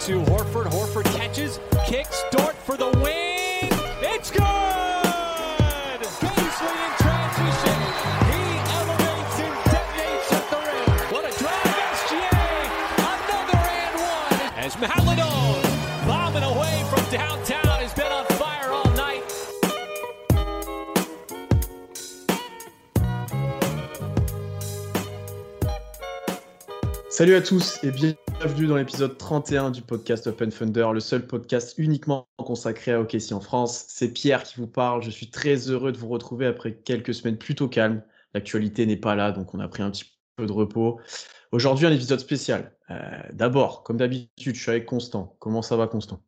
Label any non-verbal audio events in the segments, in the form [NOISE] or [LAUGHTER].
to Horford. Horford catches, kicks, Dort for the win. It's good! Paisley in transition. He elevates and detonates at the rim. What a drive, SGA. Another and one. As Maladon bombing away from downtown has been on fire all night. Salut à tous et bienvenue dans l'épisode 31 du podcast Open Thunder, le seul podcast uniquement consacré à OKC en France. C'est Pierre qui vous parle. Je suis très heureux de vous retrouver après quelques semaines plutôt calmes. L'actualité n'est pas là, donc on a pris un petit peu de repos. Aujourd'hui, un épisode spécial. Euh, D'abord, comme d'habitude, je suis avec Constant. Comment ça va, Constant?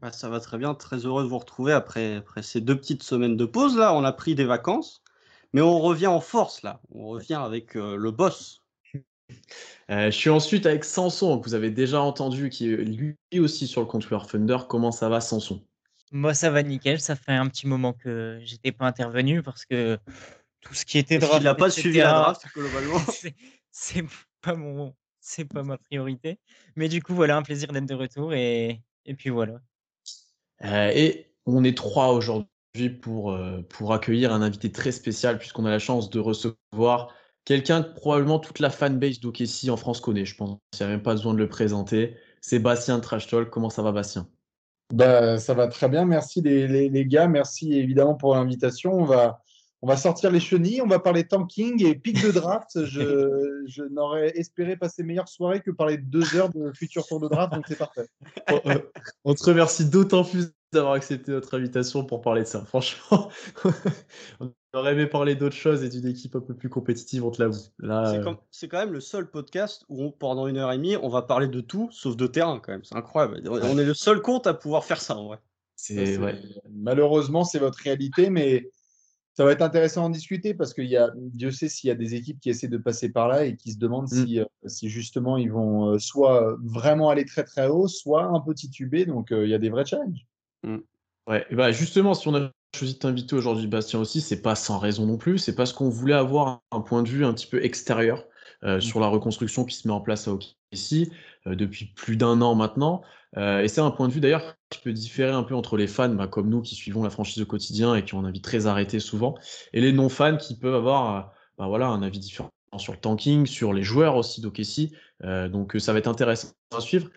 Bah, ça va très bien, très heureux de vous retrouver après, après ces deux petites semaines de pause. Là, on a pris des vacances, mais on revient en force là. On revient avec euh, le boss. Euh, Je suis ensuite avec Sanson, que vous avez déjà entendu, qui est lui aussi sur le compte War Thunder. Comment ça va, Sanson Moi, ça va nickel. Ça fait un petit moment que j'étais pas intervenu parce que tout ce qui était Parce draft, qu'il n'a pas etc., suivi la draft globalement. [LAUGHS] c'est- c'est pas mon, c'est pas ma priorité. Mais du coup, voilà, un plaisir d'être de retour et, et puis voilà. Euh, et on est trois aujourd'hui pour, euh, pour accueillir un invité très spécial, puisqu'on a la chance de recevoir quelqu'un que probablement toute la fanbase d'OKC en France connaît. Je pense qu'il n'y a même pas besoin de le présenter. C'est Bastien Trash Talk. Comment ça va, Bastien? Bah, ça va très bien, merci les, les- les gars, merci évidemment pour l'invitation. On va, on va sortir les chenilles, on va parler tanking et pic de draft. Je, [LAUGHS] je n'aurais espéré passer meilleure soirée que parler de deux heures de futur tour de draft, donc c'est parfait. [LAUGHS] on, euh, on te remercie d'autant plus d'avoir accepté notre invitation pour parler de ça. Franchement, [LAUGHS] on aurait aimé parler d'autres choses et d'une équipe un peu plus compétitive, on te l'avoue. Là, C'est euh, c'est quand même le seul podcast où on- pendant une heure et demie, on va parler de tout sauf de terrain quand même. C'est incroyable. On est le seul compte à pouvoir faire ça en vrai. c'est ouais. Malheureusement, c'est votre réalité, mais ça va être intéressant d'en discuter parce qu'il y a, Dieu sait s'il y a des équipes qui essaient de passer par là et qui se demandent Mm. si, euh, si justement ils vont euh, soit vraiment aller très très haut, soit un peu tituber. Donc euh, il y a des vrais challenges. Ouais, et bah justement, si on a choisi de t'inviter aujourd'hui, Bastien aussi, c'est pas sans raison non plus. C'est parce qu'on voulait avoir un point de vue un petit peu extérieur euh, sur la reconstruction qui se met en place à OKC euh, depuis plus d'un an maintenant. Euh, et c'est un point de vue d'ailleurs qui peut différer un peu entre les fans bah, comme nous qui suivons la franchise au quotidien et qui ont un avis très arrêté souvent, et les non-fans qui peuvent avoir euh, bah, voilà, un avis différent sur le tanking, sur les joueurs aussi d'OKC. Euh, donc euh, ça va être intéressant à suivre.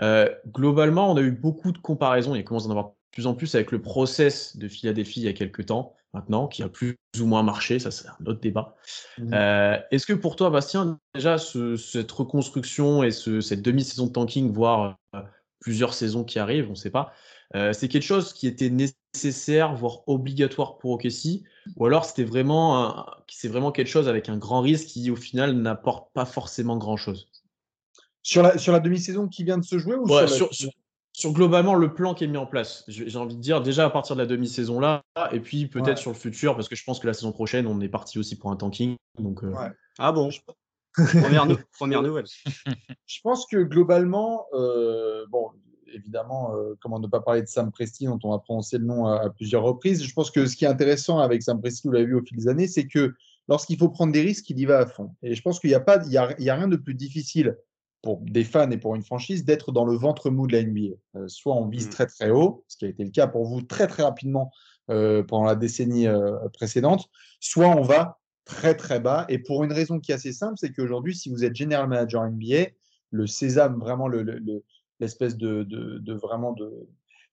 Euh, globalement, on a eu beaucoup de comparaisons, il commence à en avoir plus en plus avec le process de Philadelphie il y a quelques temps maintenant, qui a plus ou moins marché, ça c'est un autre débat. Mhm. Euh, Est-ce que pour toi, Bastien, déjà ce- cette reconstruction et ce- cette demi-saison de tanking, voire euh, plusieurs saisons qui arrivent, on ne sait pas, euh, c'est quelque chose qui était nécessaire, voire obligatoire pour OKC, ou alors c'était vraiment, c'est vraiment quelque chose avec un grand risque qui au final n'apporte pas forcément grand-chose? Sur la, sur la demi-saison qui vient de se jouer ou Ouais, sur, sur, la- sur- sur globalement le plan qui est mis en place. J'ai envie de dire déjà à partir de la demi-saison là, et puis peut-être Ouais. sur le futur, parce que je pense que la saison prochaine, on est parti aussi pour un tanking. Donc, euh, Ouais. Ah bon? [LAUGHS] Première, nou- première nouvelle. [LAUGHS] Je pense que globalement, euh, bon, évidemment, euh, comment ne pas parler de Sam Presti, dont on a prononcé le nom à, à plusieurs reprises. Je pense que ce qui est intéressant avec Sam Presti, vous l'avez vu au fil des années, c'est que lorsqu'il faut prendre des risques, il y va à fond. Et je pense qu'il n'y a, pas- il y a, il y a rien de plus difficile pour des fans et pour une franchise d'être dans le ventre mou de la NBA. Euh, soit on vise Mm. très très haut, ce qui a été le cas pour vous très très rapidement euh, pendant la décennie euh, précédente, soit on va très très bas. Et pour une raison qui est assez simple, c'est qu'aujourd'hui, si vous êtes general manager NBA, le sésame, vraiment le- le- le- l'espèce de, de, de vraiment de,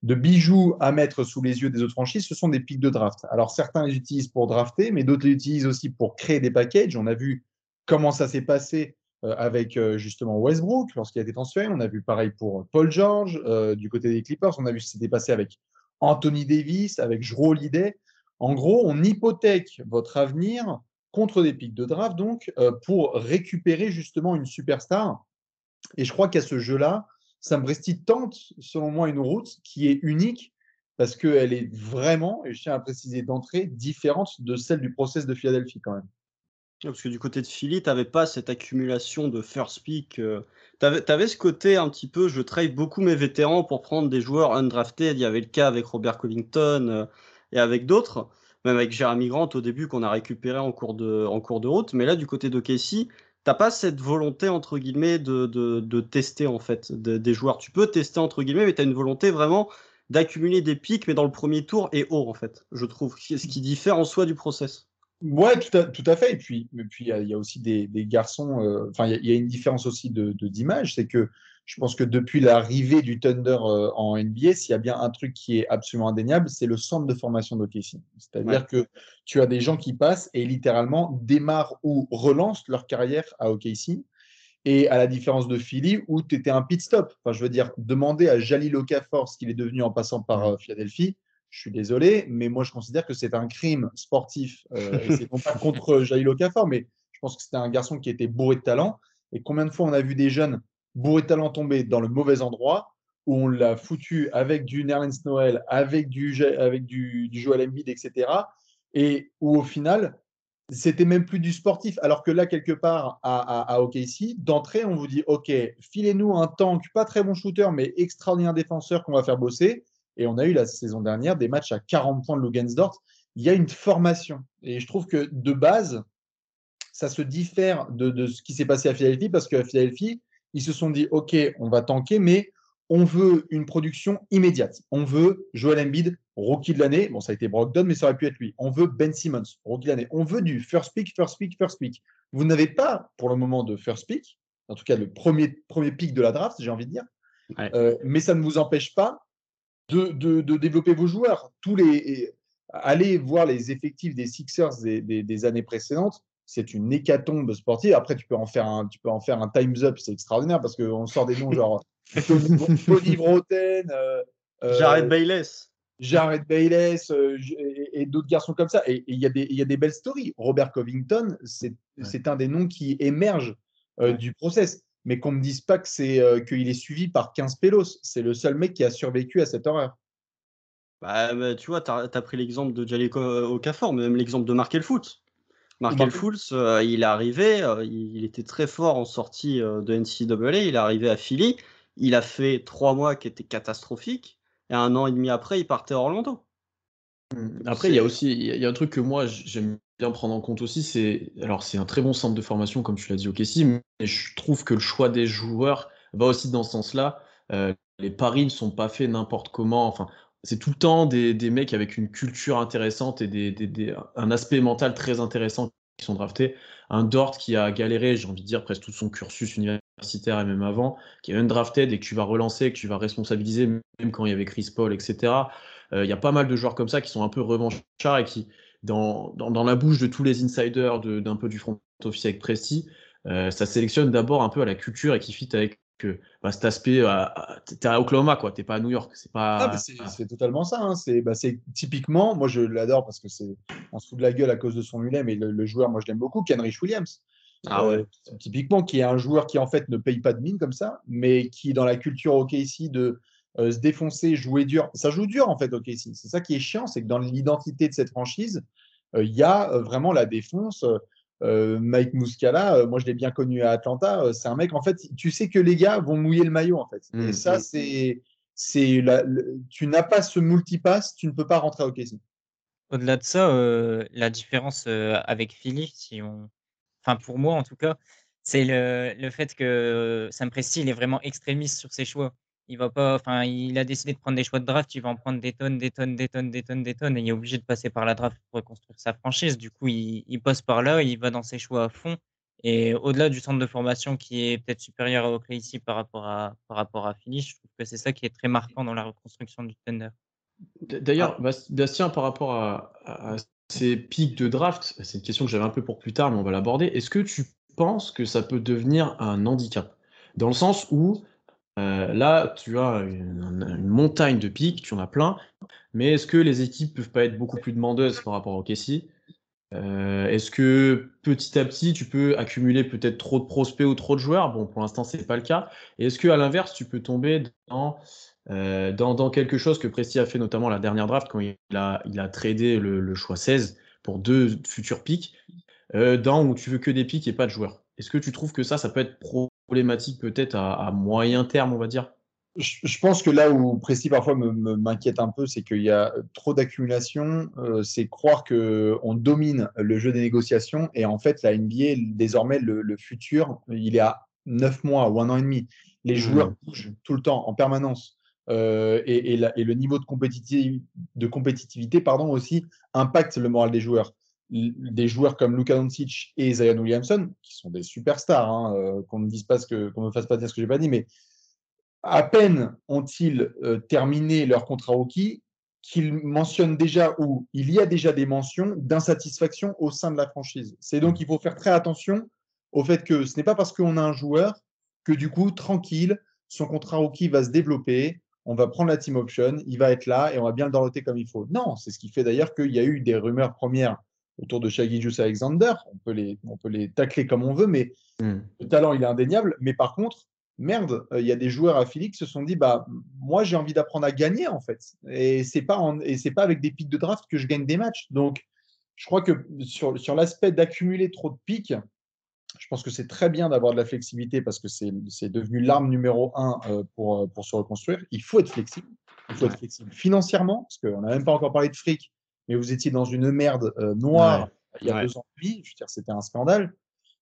de bijoux à mettre sous les yeux des autres franchises, ce sont des pics de draft. Alors certains les utilisent pour drafter, mais d'autres les utilisent aussi pour créer des packages. On a vu comment ça s'est passé avec euh, justement Westbrook lorsqu'il a été transféré. On a vu pareil pour Paul George euh, du côté des Clippers. On a vu ce qui s'était passé avec Anthony Davis, avec Jrue Holiday. En gros, on hypothèque votre avenir contre des pics de draft, donc euh, pour récupérer justement une superstar. Et je crois qu'à ce jeu-là, Sam Presti tente, selon moi, une route qui est unique parce qu'elle est vraiment, et je tiens à préciser d'entrée, différente de celle du process de Philadelphie quand même. Parce que du côté de Philly, tu n'avais pas cette accumulation de first pick. euh, tu avais, ce côté un petit peu, je trade beaucoup mes vétérans pour prendre des joueurs undrafted. Il y avait le cas avec Robert Covington euh, et avec d'autres, même avec Jeremy Grant au début qu'on a récupéré en cours, de, en cours de route. Mais là, du côté de Casey, t'as pas cette volonté entre guillemets de, de, de tester en fait des joueurs. Tu peux tester entre guillemets, mais tu as une volonté vraiment d'accumuler des pics, mais dans le premier tour et haut en fait, je trouve. Ce qui diffère en soi du process? Ouais, tout à, tout à fait. Et puis, puis il y, a aussi des, des garçons. euh, Enfin, il y a- il y, a une différence aussi de de- d'image, c'est que je pense que depuis l'arrivée du Thunder euh, en NBA, s'il y a bien un truc qui est absolument indéniable, c'est le centre de formation d'OKC. C'est-à-dire que tu as des gens qui passent et littéralement démarrent ou relancent leur carrière à OKC. Et à la différence de Philly, où tu étais un pit stop. Enfin, je veux dire, demander à Jalil Okafor ce qu'il est devenu en passant par euh, Philadelphie, je suis désolé, mais moi je considère que c'est un crime sportif. Euh, et c'est non pas [LAUGHS] contre Jalil Okafor, mais je pense que c'était un garçon qui était bourré de talent. Et combien de fois on a vu des jeunes bourrés de talent tomber dans le mauvais endroit, où on l'a foutu avec du Nerlens Noël, avec du, avec du, du Joel Embiid, etc. Et où au final, c'était même plus du sportif. Alors que là, quelque part, à, à, à OKC, d'entrée, on vous dit OK, filez-nous un tank, pas très bon shooter, mais extraordinaire défenseur qu'on va faire bosser. Et on a eu la saison dernière des matchs à 40 points de Lugensdorf. Il y a une formation. Et je trouve que de base, ça se diffère de, de ce qui s'est passé à Philadelphie parce qu'à Philadelphie, ils se sont dit OK, on va tanker, mais on veut une production immédiate. On veut Joel Embiid, rookie de l'année. Bon, ça a été Brogdon, mais ça aurait pu être lui. On veut Ben Simmons, rookie de l'année. On veut du first pick, first pick, first pick. Vous n'avez pas pour le moment de first pick, en tout cas le premier, premier pick de la draft, j'ai envie de dire. Ouais. Euh, mais ça ne vous empêche pas de, de, de développer vos joueurs. Tous les, allez voir les effectifs des Sixers des, des, des années précédentes. C'est une hécatombe sportive. Après, tu peux en faire un, tu peux en faire un times up, c'est extraordinaire parce qu'on sort des noms genre [LAUGHS] Tony, Tony Broten, euh, euh, Jared Bayless. Jared Bayless euh, et, et d'autres garçons comme ça. Et il y, a des- il y a des belles stories. Robert Covington, c'est un des noms qui émerge euh, du process. Mais qu'on ne me dise pas que c'est euh, qu'il est suivi par 15 pélos. C'est le seul mec qui a survécu à cette horreur. Bah, bah, tu vois, tu as, pris l'exemple de Jaleko Okafor, mais même l'exemple de Markel Fultz. Markel Fultz, euh, il est arrivé, euh, il, était très fort en sortie euh, de NCAA, il est arrivé à Philly, il a fait trois mois qui étaient catastrophiques, et un an et demi après, il partait à Orlando. Après, il y a aussi il y a- un truc que moi j'aime bien prendre en compte aussi, c'est alors c'est un très bon centre de formation comme tu l'as dit au Kessie, mais je trouve que le choix des joueurs va aussi dans ce sens-là. Euh, les paris ne sont pas faits n'importe comment. Enfin, c'est tout le temps des, des mecs avec une culture intéressante et des- un aspect mental très intéressant qui sont draftés. Un Dort qui a galéré, j'ai envie de dire, presque tout son cursus universitaire et même avant, qui est undrafted et que tu vas relancer, que tu vas responsabiliser, même quand il y avait Chris Paul, etc. Euh, Il y a pas mal de joueurs comme ça qui sont un peu revanchards et qui, dans, dans, dans la bouche de tous les insiders de- d'un peu du front office avec Presti, euh, ça sélectionne d'abord un peu à la culture et qui fit avec euh, bah, cet aspect. T'es à Oklahoma, quoi. T'es pas à New York. C'est pas. Ah, c'est totalement ça. hein. C'est bah, typiquement, moi je l'adore parce que c'est on se fout de la gueule à cause de son mulet, mais le, le joueur, moi je l'aime beaucoup, Kenrich Williams. Ah ouais. Euh, typiquement, qui est un joueur qui en fait ne paye pas de mine comme ça, mais qui dans la culture OKC de euh, se défoncer, jouer dur. Ça joue dur en fait OKC. C'est ça qui est chiant, c'est que dans l'identité de cette franchise, euh, il y a euh, vraiment la défonce. Euh, Mike Muscala, moi je l'ai bien connu à Atlanta, c'est un mec en fait, tu sais que les gars vont mouiller le maillot en fait. Mm. Et ça, c'est c'est la- le- tu n'as pas ce multipass, tu ne peux pas rentrer à OKC. Au-delà de ça, la différence avec Philly, si on... enfin pour moi en tout cas, c'est le, le fait que Sam Presti il est vraiment extrémiste sur ses choix. Il va pas, enfin il a décidé de prendre des choix de draft, il va en prendre des tonnes, des tonnes, des tonnes, des tonnes, des tonnes, et il est obligé de passer par la draft pour reconstruire sa franchise. Du coup, il, il passe par là, il va dans ses choix à fond. Et au-delà du centre de formation qui est peut-être supérieur à Oakley ici par rapport à, par rapport à Philly, je trouve que c'est ça qui est très marquant dans la reconstruction du Thunder. D'ailleurs, Bas- Bastien, par rapport à, à- à ces pics de draft, c'est une question que j'avais un peu pour plus tard, mais on va l'aborder. Est-ce que tu penses que ça peut devenir un handicap? Dans le sens où euh, là, tu as une, montagne de pics, tu en as plein, mais est-ce que les équipes peuvent pas être beaucoup plus demandeuses par rapport au Kessie Euh, Est-ce que petit à petit, tu peux accumuler peut-être trop de prospects ou trop de joueurs? Bon, pour l'instant, c'est pas le cas. Et est-ce que à l'inverse, tu peux tomber dans euh, dans, quelque chose que Presti a fait notamment la dernière draft quand il a, il a tradé le, le choix 16 pour deux futurs pics, dans où tu veux que des pics et pas de joueurs? Est-ce que tu trouves que ça, ça peut être problématique peut-être à, à moyen terme, on va dire? Je, pense que là où Précis parfois m'inquiète un peu, c'est qu'il y a trop d'accumulation. Euh, c'est croire qu'on domine le jeu des négociations. Et en fait, la NBA, désormais, le, futur, il est à 9 mois ou un an et demi. Les mmh. joueurs bougent tout le temps, en permanence. Euh, et, le niveau de, de compétitivité pardon, aussi impacte le moral des joueurs. Des joueurs comme Luka Doncic et Zion Williamson, qui sont des superstars, hein, euh, qu'on ne dise pas ce que, qu'on me fasse pas dire ce que j'ai pas dit, mais à peine ont-ils euh, terminé leur contrat rookie qu'ils mentionnent déjà ou il y a déjà des mentions d'insatisfaction au sein de la franchise. C'est donc il faut faire très attention au fait que ce n'est pas parce qu'on a un joueur que du coup, tranquille, son contrat rookie va se développer, on va prendre la team option, il va être là et on va bien le dorloter comme il faut. Non, c'est ce qui fait d'ailleurs qu'il y a eu des rumeurs premières autour de Shaggy Juice Alexander. On peut les, on peut les tacler comme on veut, mais hmm. le talent, il est indéniable. Mais par contre, merde, euh, il y a des joueurs à Philly qui se sont dit, bah, moi, j'ai envie d'apprendre à gagner, en fait. Et c'est pas, et c'est pas avec des pics de draft que je gagne des matchs. Donc, je crois que sur, sur l'aspect d'accumuler trop de pics, je pense que c'est très bien d'avoir de la flexibilité parce que c'est devenu l'arme numéro un euh, pour, euh, pour se reconstruire. Il faut être flexible. Il faut être flexible financièrement, parce qu'on n'a même pas encore parlé de fric, mais vous étiez dans une merde noire il y a deux ans et demi. Je veux dire, c'était un scandale.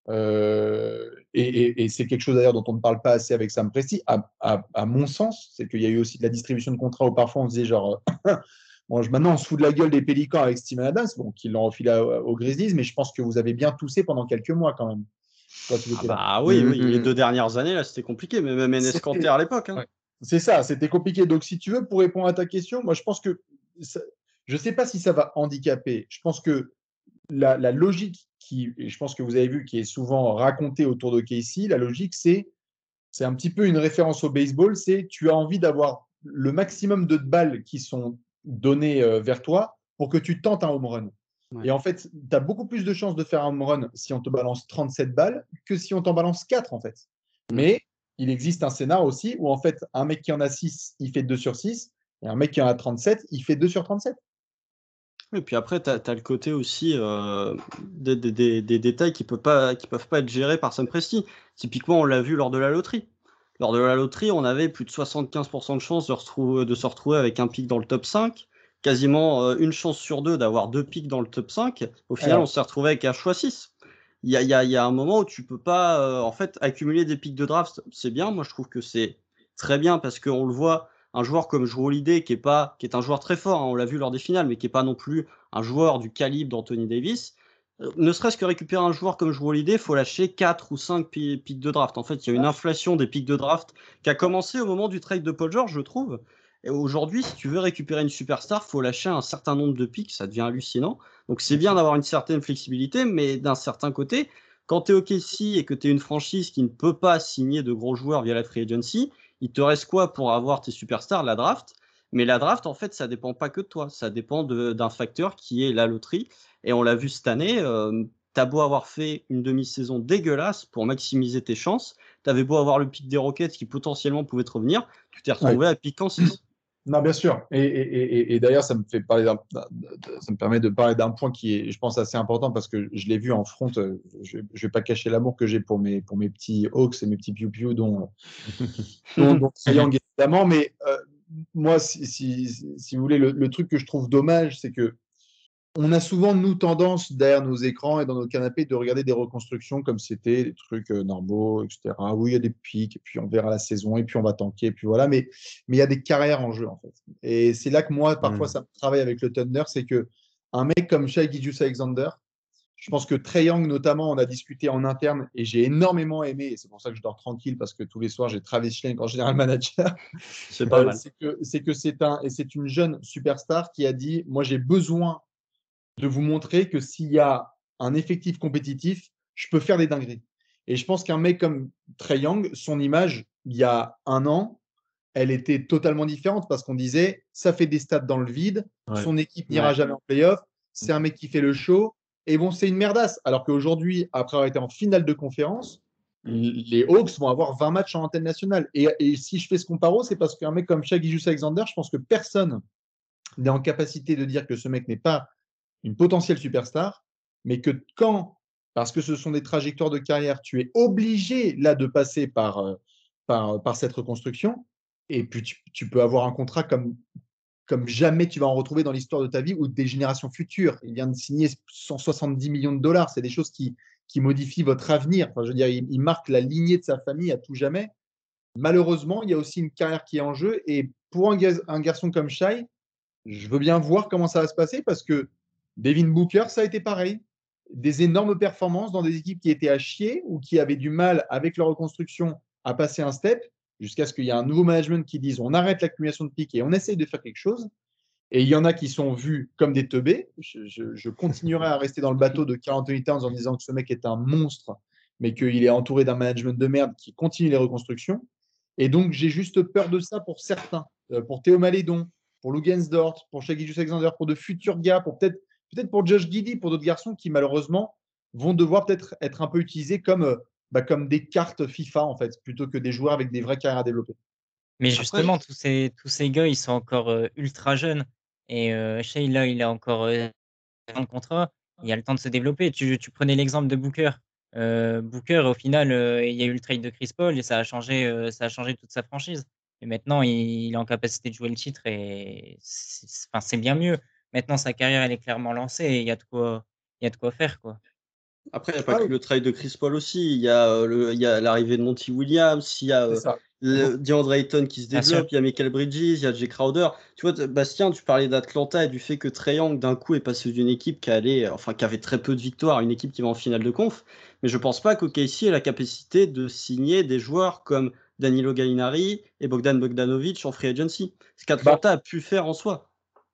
Euh, et, c'est quelque chose d'ailleurs dont on ne parle pas assez avec Sam Presti, à, mon sens, c'est qu'il y a eu aussi de la distribution de contrats où parfois on disait genre, [LAUGHS] bon, maintenant on se fout de la gueule des Pélicans avec Steven Adams, bon, qui l'ont refilé aux Grizzlies, mais je pense que vous avez bien toussé pendant quelques mois quand même. Ah bah oui, oui, les deux dernières années là c'était compliqué, mais même Enes à l'époque. Hein. C'est ça, c'était compliqué. Donc si tu veux, pour répondre à ta question, moi je pense que je ne sais pas si ça va handicaper. Je pense que la, la logique qui, je pense que vous avez vu, qui est souvent raconté autour de Casey, la logique, c'est, c'est un petit peu une référence au baseball, c'est tu as envie d'avoir le maximum de balles qui sont données euh, vers toi pour que tu tentes un home run. Et en fait, tu as beaucoup plus de chances de faire un home run si on te balance 37 balles que si on t'en balance 4, en fait. Mais il existe un scénario aussi où, en fait, un mec qui en a 6, il fait 2 sur 6, et un mec qui en a 37, il fait 2 sur 37. Et puis après, tu as, le côté aussi euh, des, détails qui ne peuvent, pas, peuvent pas être gérés par Sam Presti. Typiquement, on l'a vu lors de la loterie. Lors de la loterie, on avait plus de 75% de chances de, de, se retrouver avec un pic dans le top 5. Quasiment euh, une chance sur deux d'avoir deux pics dans le top 5. Au final, on s'est retrouvé avec un choix 6. Il y a, un moment où tu peux pas euh, en fait accumuler des pics de draft. C'est bien, moi je trouve que c'est très bien parce qu'on le voit un joueur comme Joe Holiday, qui est, pas, qui est un joueur très fort, hein, on l'a vu lors des finales, mais qui n'est pas non plus un joueur du calibre d'Anthony Davis, euh, ne serait-ce que récupérer un joueur comme Joe Holiday, il faut lâcher 4 ou 5 pics de draft. En fait, il y a une inflation des pics de draft qui a commencé au moment du trade de Paul George, je trouve. Et aujourd'hui, si tu veux récupérer une superstar, il faut lâcher un certain nombre de pics, ça devient hallucinant. Donc c'est bien d'avoir une certaine flexibilité, mais d'un certain côté, quand tu es OKC et que tu es une franchise qui ne peut pas signer de gros joueurs via la free agency, il te reste quoi pour avoir tes superstars? La draft. Mais la draft, en fait, ça dépend pas que de toi. Ça dépend d'un facteur qui est la loterie. Et on l'a vu cette année. Euh, T'as beau avoir fait une demi-saison dégueulasse pour maximiser tes chances, t'avais beau avoir le pic des Rockets qui potentiellement pouvait te revenir, tu t'es retrouvé à piquant 6. Non, bien sûr. Et, d'ailleurs, ça me fait parler ça me permet de parler d'un point qui est, je pense, assez important parce que je l'ai vu en front. Euh, je ne vais pas cacher l'amour que j'ai pour mes, pour mes petits Hawks et mes petits Piu Piu, [LAUGHS] dont, dont, dont évidemment. Mais euh, moi, si, si, vous voulez, le, truc que je trouve dommage, c'est que on a souvent, nous, tendance, derrière nos écrans et dans nos canapés, de regarder des reconstructions comme c'était des trucs euh, normaux, etc. Oui, il y a des pics, et puis on verra la saison, et puis on va tanker, et puis voilà. Mais mais il y a des carrières en jeu, en fait. Et c'est là que moi, parfois, mmh. ça travaille avec le Thunder, c'est que un mec comme Shai Gijus Alexander, je pense que Trey Young, notamment, on a discuté en interne, et j'ai énormément aimé, et c'est pour ça que je dors tranquille, parce que tous les soirs, j'ai Travis Schlenk en général manager. C'est pas euh, mal. C'est que c'est un, et c'est une jeune superstar qui a dit, moi, j'ai besoin de vous montrer que s'il y a un effectif compétitif, je peux faire des dingueries. Et je pense qu'un mec comme Trey Young, son image, il y a un an, elle était totalement différente parce qu'on disait ça fait des stats dans le vide, son équipe n'ira jamais en playoff, c'est un mec qui fait le show, et bon, c'est une merdasse. Alors qu'aujourd'hui, après avoir été en finale de conférence, les Hawks vont avoir 20 matchs en antenne nationale. Et, si je fais ce comparo, c'est parce qu'un mec comme Shaggy Alexander, je pense que personne n'est en capacité de dire que ce mec n'est pas une potentielle superstar, mais que quand, parce que ce sont des trajectoires de carrière, tu es obligé là de passer par, euh, par, par cette reconstruction, Et puis tu, peux avoir un contrat comme, comme jamais tu vas en retrouver dans l'histoire de ta vie ou des générations futures. Il vient de signer 170 millions de dollars. C'est des choses qui, qui modifient votre avenir. Enfin, je veux dire, il, marque la lignée de sa famille à tout jamais. Malheureusement, il y a aussi une carrière qui est en jeu. Et pour un, un garçon comme Shai, je veux bien voir comment ça va se passer parce que Devin Booker, ça a été pareil. Des énormes performances dans des équipes qui étaient à chier ou qui avaient du mal avec leur reconstruction à passer un step jusqu'à ce qu'il y ait un nouveau management qui dise on arrête l'accumulation de pics et on essaye de faire quelque chose. Et il y en a qui sont vus comme des teubés. Je, continuerai à rester dans le bateau de Carl Anthony Towns en disant que ce mec est un monstre, mais qu'il est entouré d'un management de merde qui continue les reconstructions. Et donc, j'ai juste peur de ça pour certains. Euh, pour Théo Malédon, pour Lugensdort, pour Shaggy Alexander, pour de futurs gars, pour peut-être peut-être pour Josh Giddy, pour d'autres garçons qui malheureusement vont devoir peut-être être un peu utilisés comme, euh, bah, comme des cartes FIFA en fait, plutôt que des joueurs avec des vraies carrières à développer. Mais Après, justement, tous ces, tous ces gars, ils sont encore euh, ultra jeunes. Et euh, Shea, là, il a encore euh, un contrat. Il a le temps de se développer. Tu, tu prenais l'exemple de Booker. Euh, Booker, au final, euh, il y a eu le trade de Chris Paul et ça a changé, euh, ça a changé toute sa franchise. Et maintenant, il, il est en capacité de jouer le titre et c'est c'est- enfin, c'est bien mieux. Maintenant, sa carrière, elle est clairement lancée et il y a de quoi, il y a de quoi faire, quoi. Après, il n'y a pas Ah que oui. le trade de Chris Paul aussi. Il y a euh, le- il y a l'arrivée de Monty Williams, il y a euh, le DeAndre Ayton qui se développe, il y a Michael Bridges, il y a Jay Crowder. Tu vois, Bastien, tu parlais d'Atlanta et du fait que Trae Young, d'un coup, est passé d'une équipe qui allait, enfin, qui avait très peu de victoires à une équipe qui va en finale de conf. Mais je pense pas qu'OKC ait la capacité de signer des joueurs comme Danilo Gallinari et Bogdan Bogdanovic en free agency. Ce qu'Atlanta a pu faire en soi.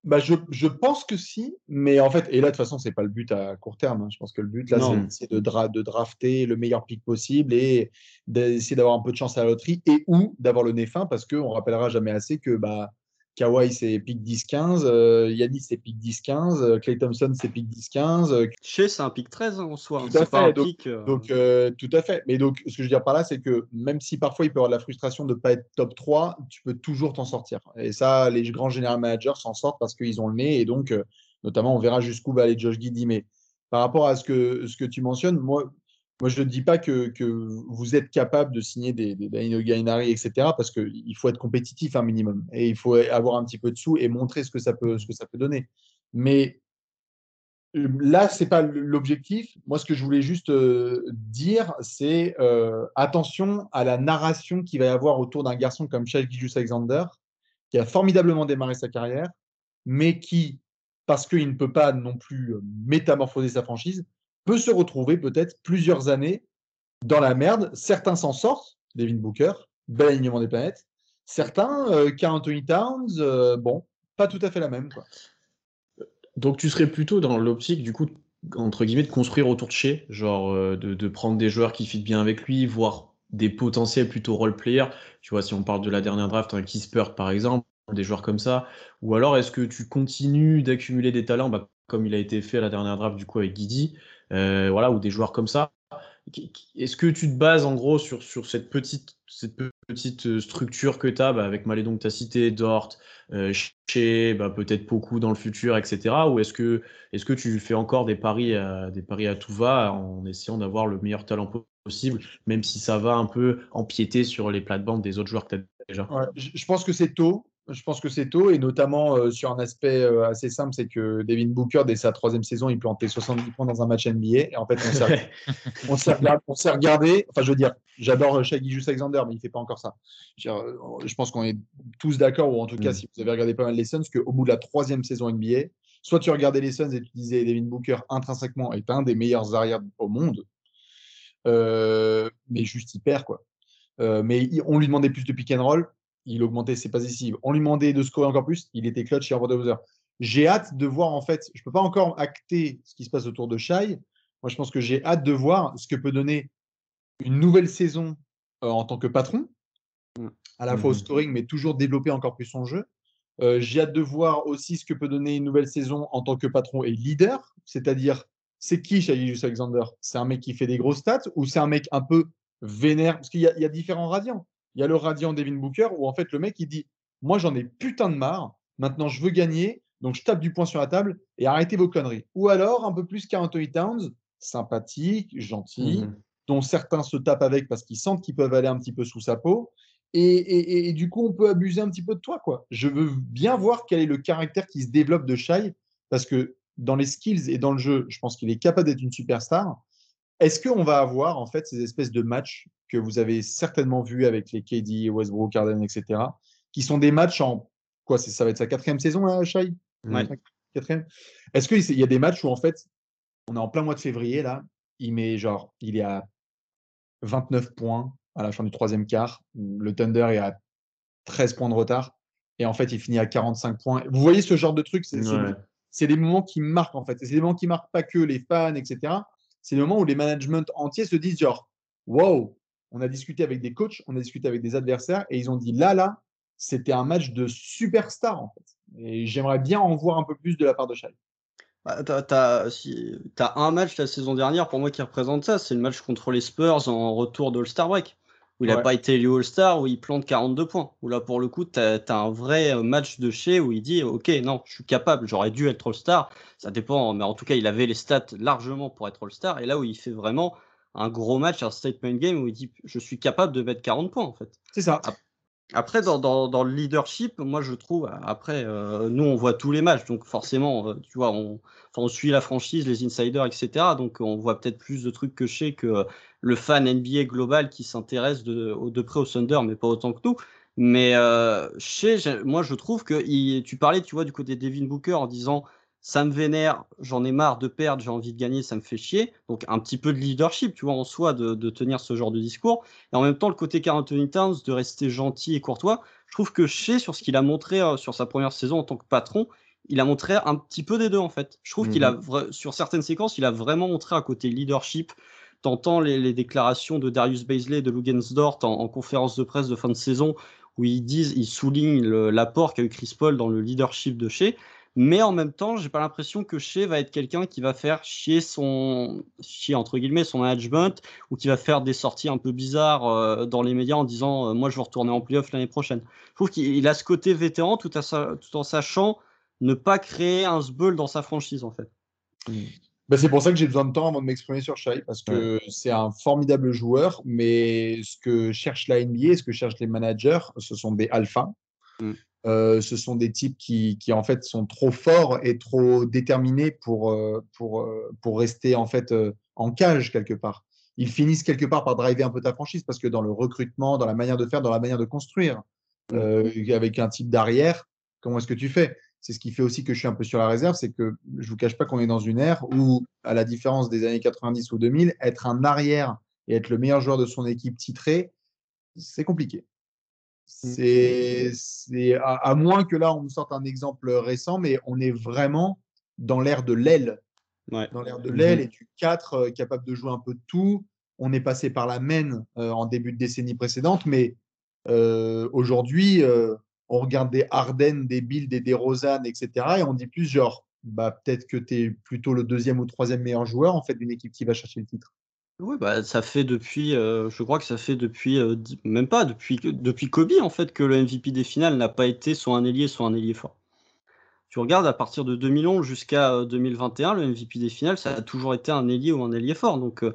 Bah, je, je pense que si, mais en fait, et là, de toute façon, c'est pas le but à court terme. hein. Je pense que le but, là, c'est de, dra- de drafter le meilleur pick possible et d'essayer d'avoir un peu de chance à la loterie et ou d'avoir le nez fin parce qu'on rappellera jamais assez que bah, Kawhi, c'est pick 10-15, euh, Yanis, c'est pick 10-15, euh, Clay Thompson, c'est pick 10-15, euh, Chez, c'est un pick 13 hein, en soi. hein. Tout à C'est pas un fait, donc- pick. euh, Donc, euh, tout à fait. Mais donc, ce que je veux dire par là, c'est que même si parfois il peut y avoir de la frustration de ne pas être top 3, tu peux toujours t'en sortir. Et ça, les grands général managers s'en sortent parce qu'ils ont le nez. Et donc, euh, notamment, on verra jusqu'où va aller Josh Giddy. Mais par rapport à ce que, ce que tu mentionnes, moi, moi je ne dis pas que, vous êtes capable de signer des, des Danilo Gallinari, etc. Parce qu'il faut être compétitif un minimum. Et il faut avoir un petit peu de sous et montrer ce que ça peut, ce que ça peut donner. Mais Là, c'est pas l'objectif. Moi, ce que je voulais juste euh, dire, c'est euh, attention à la narration qu'il va y avoir autour d'un garçon comme Shai Alexander, qui a formidablement démarré sa carrière, mais qui, parce qu'il ne peut pas non plus euh, métamorphoser sa franchise, peut se retrouver peut-être plusieurs années dans la merde. Certains s'en sortent, Devin Booker, bel alignement des planètes. Certains, euh, Towns, euh, bon, pas tout à fait la même. Quoi. Donc tu serais plutôt dans l'optique, du coup, entre guillemets, de construire autour de chez, genre euh, de, prendre des joueurs qui fit bien avec lui, voire des potentiels plutôt role-players. Tu vois, si on parle de la dernière draft, un Kispert par exemple, des joueurs comme ça. Ou alors est-ce que tu continues d'accumuler des talents, bah, comme il a été fait à la dernière draft du coup avec Guidi, voilà, ou des joueurs comme ça. Est-ce que tu te bases en gros sur, sur cette petite, cette petite euh, structure que tu as bah, avec Malédon que tu as cité, Dort, euh, chez bah, peut-être beaucoup dans le futur, etc. Ou est-ce que, est que tu fais encore des paris, à, des paris à tout va en essayant d'avoir le meilleur talent possible, même si ça va un peu empiéter sur les plates-bandes des autres joueurs que tu as déjà Je pense que c'est tôt. Je pense que c'est tôt, et notamment euh, sur un aspect euh, assez simple, c'est que Devin Booker, dès sa troisième saison, il plantait 70 points dans un match NBA. Et en fait, on s'est regardé, regardé, Enfin, je veux dire, j'adore Shaggy Jus Alexander, mais il ne fait pas encore ça. Je, dire, je pense qu'on est tous d'accord, ou en tout cas, mm. si vous avez regardé pas mal les Suns, qu'au bout de la troisième saison NBA, soit tu regardais les Suns et tu disais Devin Booker intrinsèquement est un des meilleurs arrières au monde, euh, mais juste hyper, quoi. Euh, mais on lui demandait plus de pick and roll, il augmentait ses passes décisives. On lui demandait de scorer encore plus, il était clutch et en buzzer. J'ai hâte de voir, en fait, je ne peux pas encore acter ce qui se passe autour de Shai. Moi, je pense que j'ai hâte de voir ce que peut donner une nouvelle saison euh, en tant que patron, à la fois au scoring, mais toujours développer encore plus son jeu. Euh, j'ai hâte de voir aussi ce que peut donner une nouvelle saison en tant que patron et leader, c'est-à-dire, c'est qui Shai Alexander C'est un mec qui fait des grosses stats ou c'est un mec un peu vénère? Parce qu'il y, y, a différents radiants. Il y a le radiant Devin Booker où en fait le mec il dit Moi j'en ai putain de marre, maintenant je veux gagner, donc je tape du poing sur la table et arrêtez vos conneries. Ou alors un peu plus qu'Anthony Towns, sympathique, gentil, mmh. dont certains se tapent avec parce qu'ils sentent qu'ils peuvent aller un petit peu sous sa peau Et, du coup, on peut abuser un petit peu de toi. quoi. Je veux bien voir quel est le caractère qui se développe de Shai, parce que dans les skills et dans le jeu, je pense qu'il est capable d'être une superstar. Est-ce qu'on va avoir en fait ces espèces de matchs que vous avez certainement vus avec les KD, Westbrook, Harden, etc., qui sont des matchs en quoi Ça va être sa quatrième saison, là, Shai? Quatrième? Est-ce qu'il y a des matchs où en fait, on est en plein mois de février, là, il met genre, il est à 29 points à la fin du troisième quart, le Thunder est à 13 points de retard, et en fait, il finit à 45 points. Vous voyez ce genre de truc? C'est des moments qui marquent, en fait. C'est des moments qui marquent pas que les fans, etc. C'est des moments où les managements entiers se disent genre, wow, on a discuté avec des coachs, on a discuté avec des adversaires, et ils ont dit là, là, c'était un match de superstar, en fait. Et j'aimerais bien en voir un peu plus de la part de Shai. Bah, t'as, as, un match la saison dernière pour moi qui représente ça, c'est le match contre les Spurs en retour de All-Star Break, où il n'a pas été élu All-Star, où il plante 42 points. Où là, pour le coup, tu as, un vrai euh, match de chez où il dit Ok, non, je suis capable, j'aurais dû être All-Star. Ça dépend, mais en tout cas, il avait les stats largement pour être All-Star. Et là où il fait vraiment un gros match, un statement game où il dit Je suis capable de mettre 40 points en fait. C'est ça. Après, dans, dans, dans, le leadership, moi je trouve, après, euh, nous on voit tous les matchs, donc forcément, euh, tu vois, on, on, suit la franchise, les insiders, etc. Donc on voit peut-être plus de trucs que chez que le fan NBA global qui s'intéresse de, de près au Thunder, mais pas autant que nous. Mais euh, chez, moi je trouve que tu parlais, tu vois, du côté de Devin Booker en disant ça me vénère, j'en ai marre de perdre, j'ai envie de gagner, ça me fait chier. Donc un petit peu de leadership, tu vois, en soi, de, tenir ce genre de discours. Et en même temps, le côté Anthony Towns, de rester gentil et courtois, je trouve que chez sur ce qu'il a montré euh, sur sa première saison en tant que patron, il a montré un petit peu des deux en fait. Je trouve qu'il a, mhm. sur certaines séquences, il a vraiment montré un côté leadership. T'entends les, les déclarations de Darius Baisley, de Lugensdort en, en conférence de presse de fin de saison, où ils disent, ils soulignent l'apport qu'a eu Chris Paul dans le leadership de chez. Mais en même temps, j'ai pas l'impression que Shea va être quelqu'un qui va faire chier son chier entre guillemets son management ou qui va faire des sorties un peu bizarres euh, dans les médias en disant euh, moi je veux retourner en playoff l'année prochaine. Je trouve qu'il a ce côté vétéran tout, tout en sachant ne pas créer un sbull dans sa franchise en fait. Bah, c'est pour ça que j'ai besoin de temps avant de m'exprimer sur Shai, parce que c'est un formidable joueur, mais ce que cherche la NBA, ce que cherchent les managers, ce sont des alphas. Mm. Euh, ce sont des types qui, qui, en fait sont trop forts et trop déterminés pour, euh, pour, euh, pour rester en fait en cage quelque part. Ils finissent quelque part par driver un peu ta franchise parce que dans le recrutement, dans la manière de faire, dans la manière de construire, mmh. avec un type d'arrière, comment est-ce que tu fais? C'est ce qui fait aussi que je suis un peu sur la réserve, c'est que je vous cache pas qu'on est dans une ère où, à la différence des années 90 ou 2000, être un arrière et être le meilleur joueur de son équipe titré, c'est compliqué. Mmh. C'est à, moins que là, on nous sorte un exemple récent, mais on est vraiment dans l'ère de l'aile. Dans l'ère de mmh l'aile et du 4, euh, capable de jouer un peu de tout. On est passé par la main euh, en début de décennie précédente, mais euh, aujourd'hui, on regarde des Ardennes, des Bill, des DeRozan, etc. Et on dit plus genre, bah, peut-être que tu es plutôt le deuxième ou troisième meilleur joueur en fait d'une équipe qui va chercher le titre. Oui, bah, ça fait depuis, euh, je crois que ça fait depuis, euh, même pas, depuis, depuis Kobe, en fait, que le MVP des finales n'a pas été soit un ailier, soit un ailier fort. Tu regardes à partir de 2011 jusqu'à 2021, euh, le MVP des finales, ça a toujours été un ailier ou un ailier fort. Donc,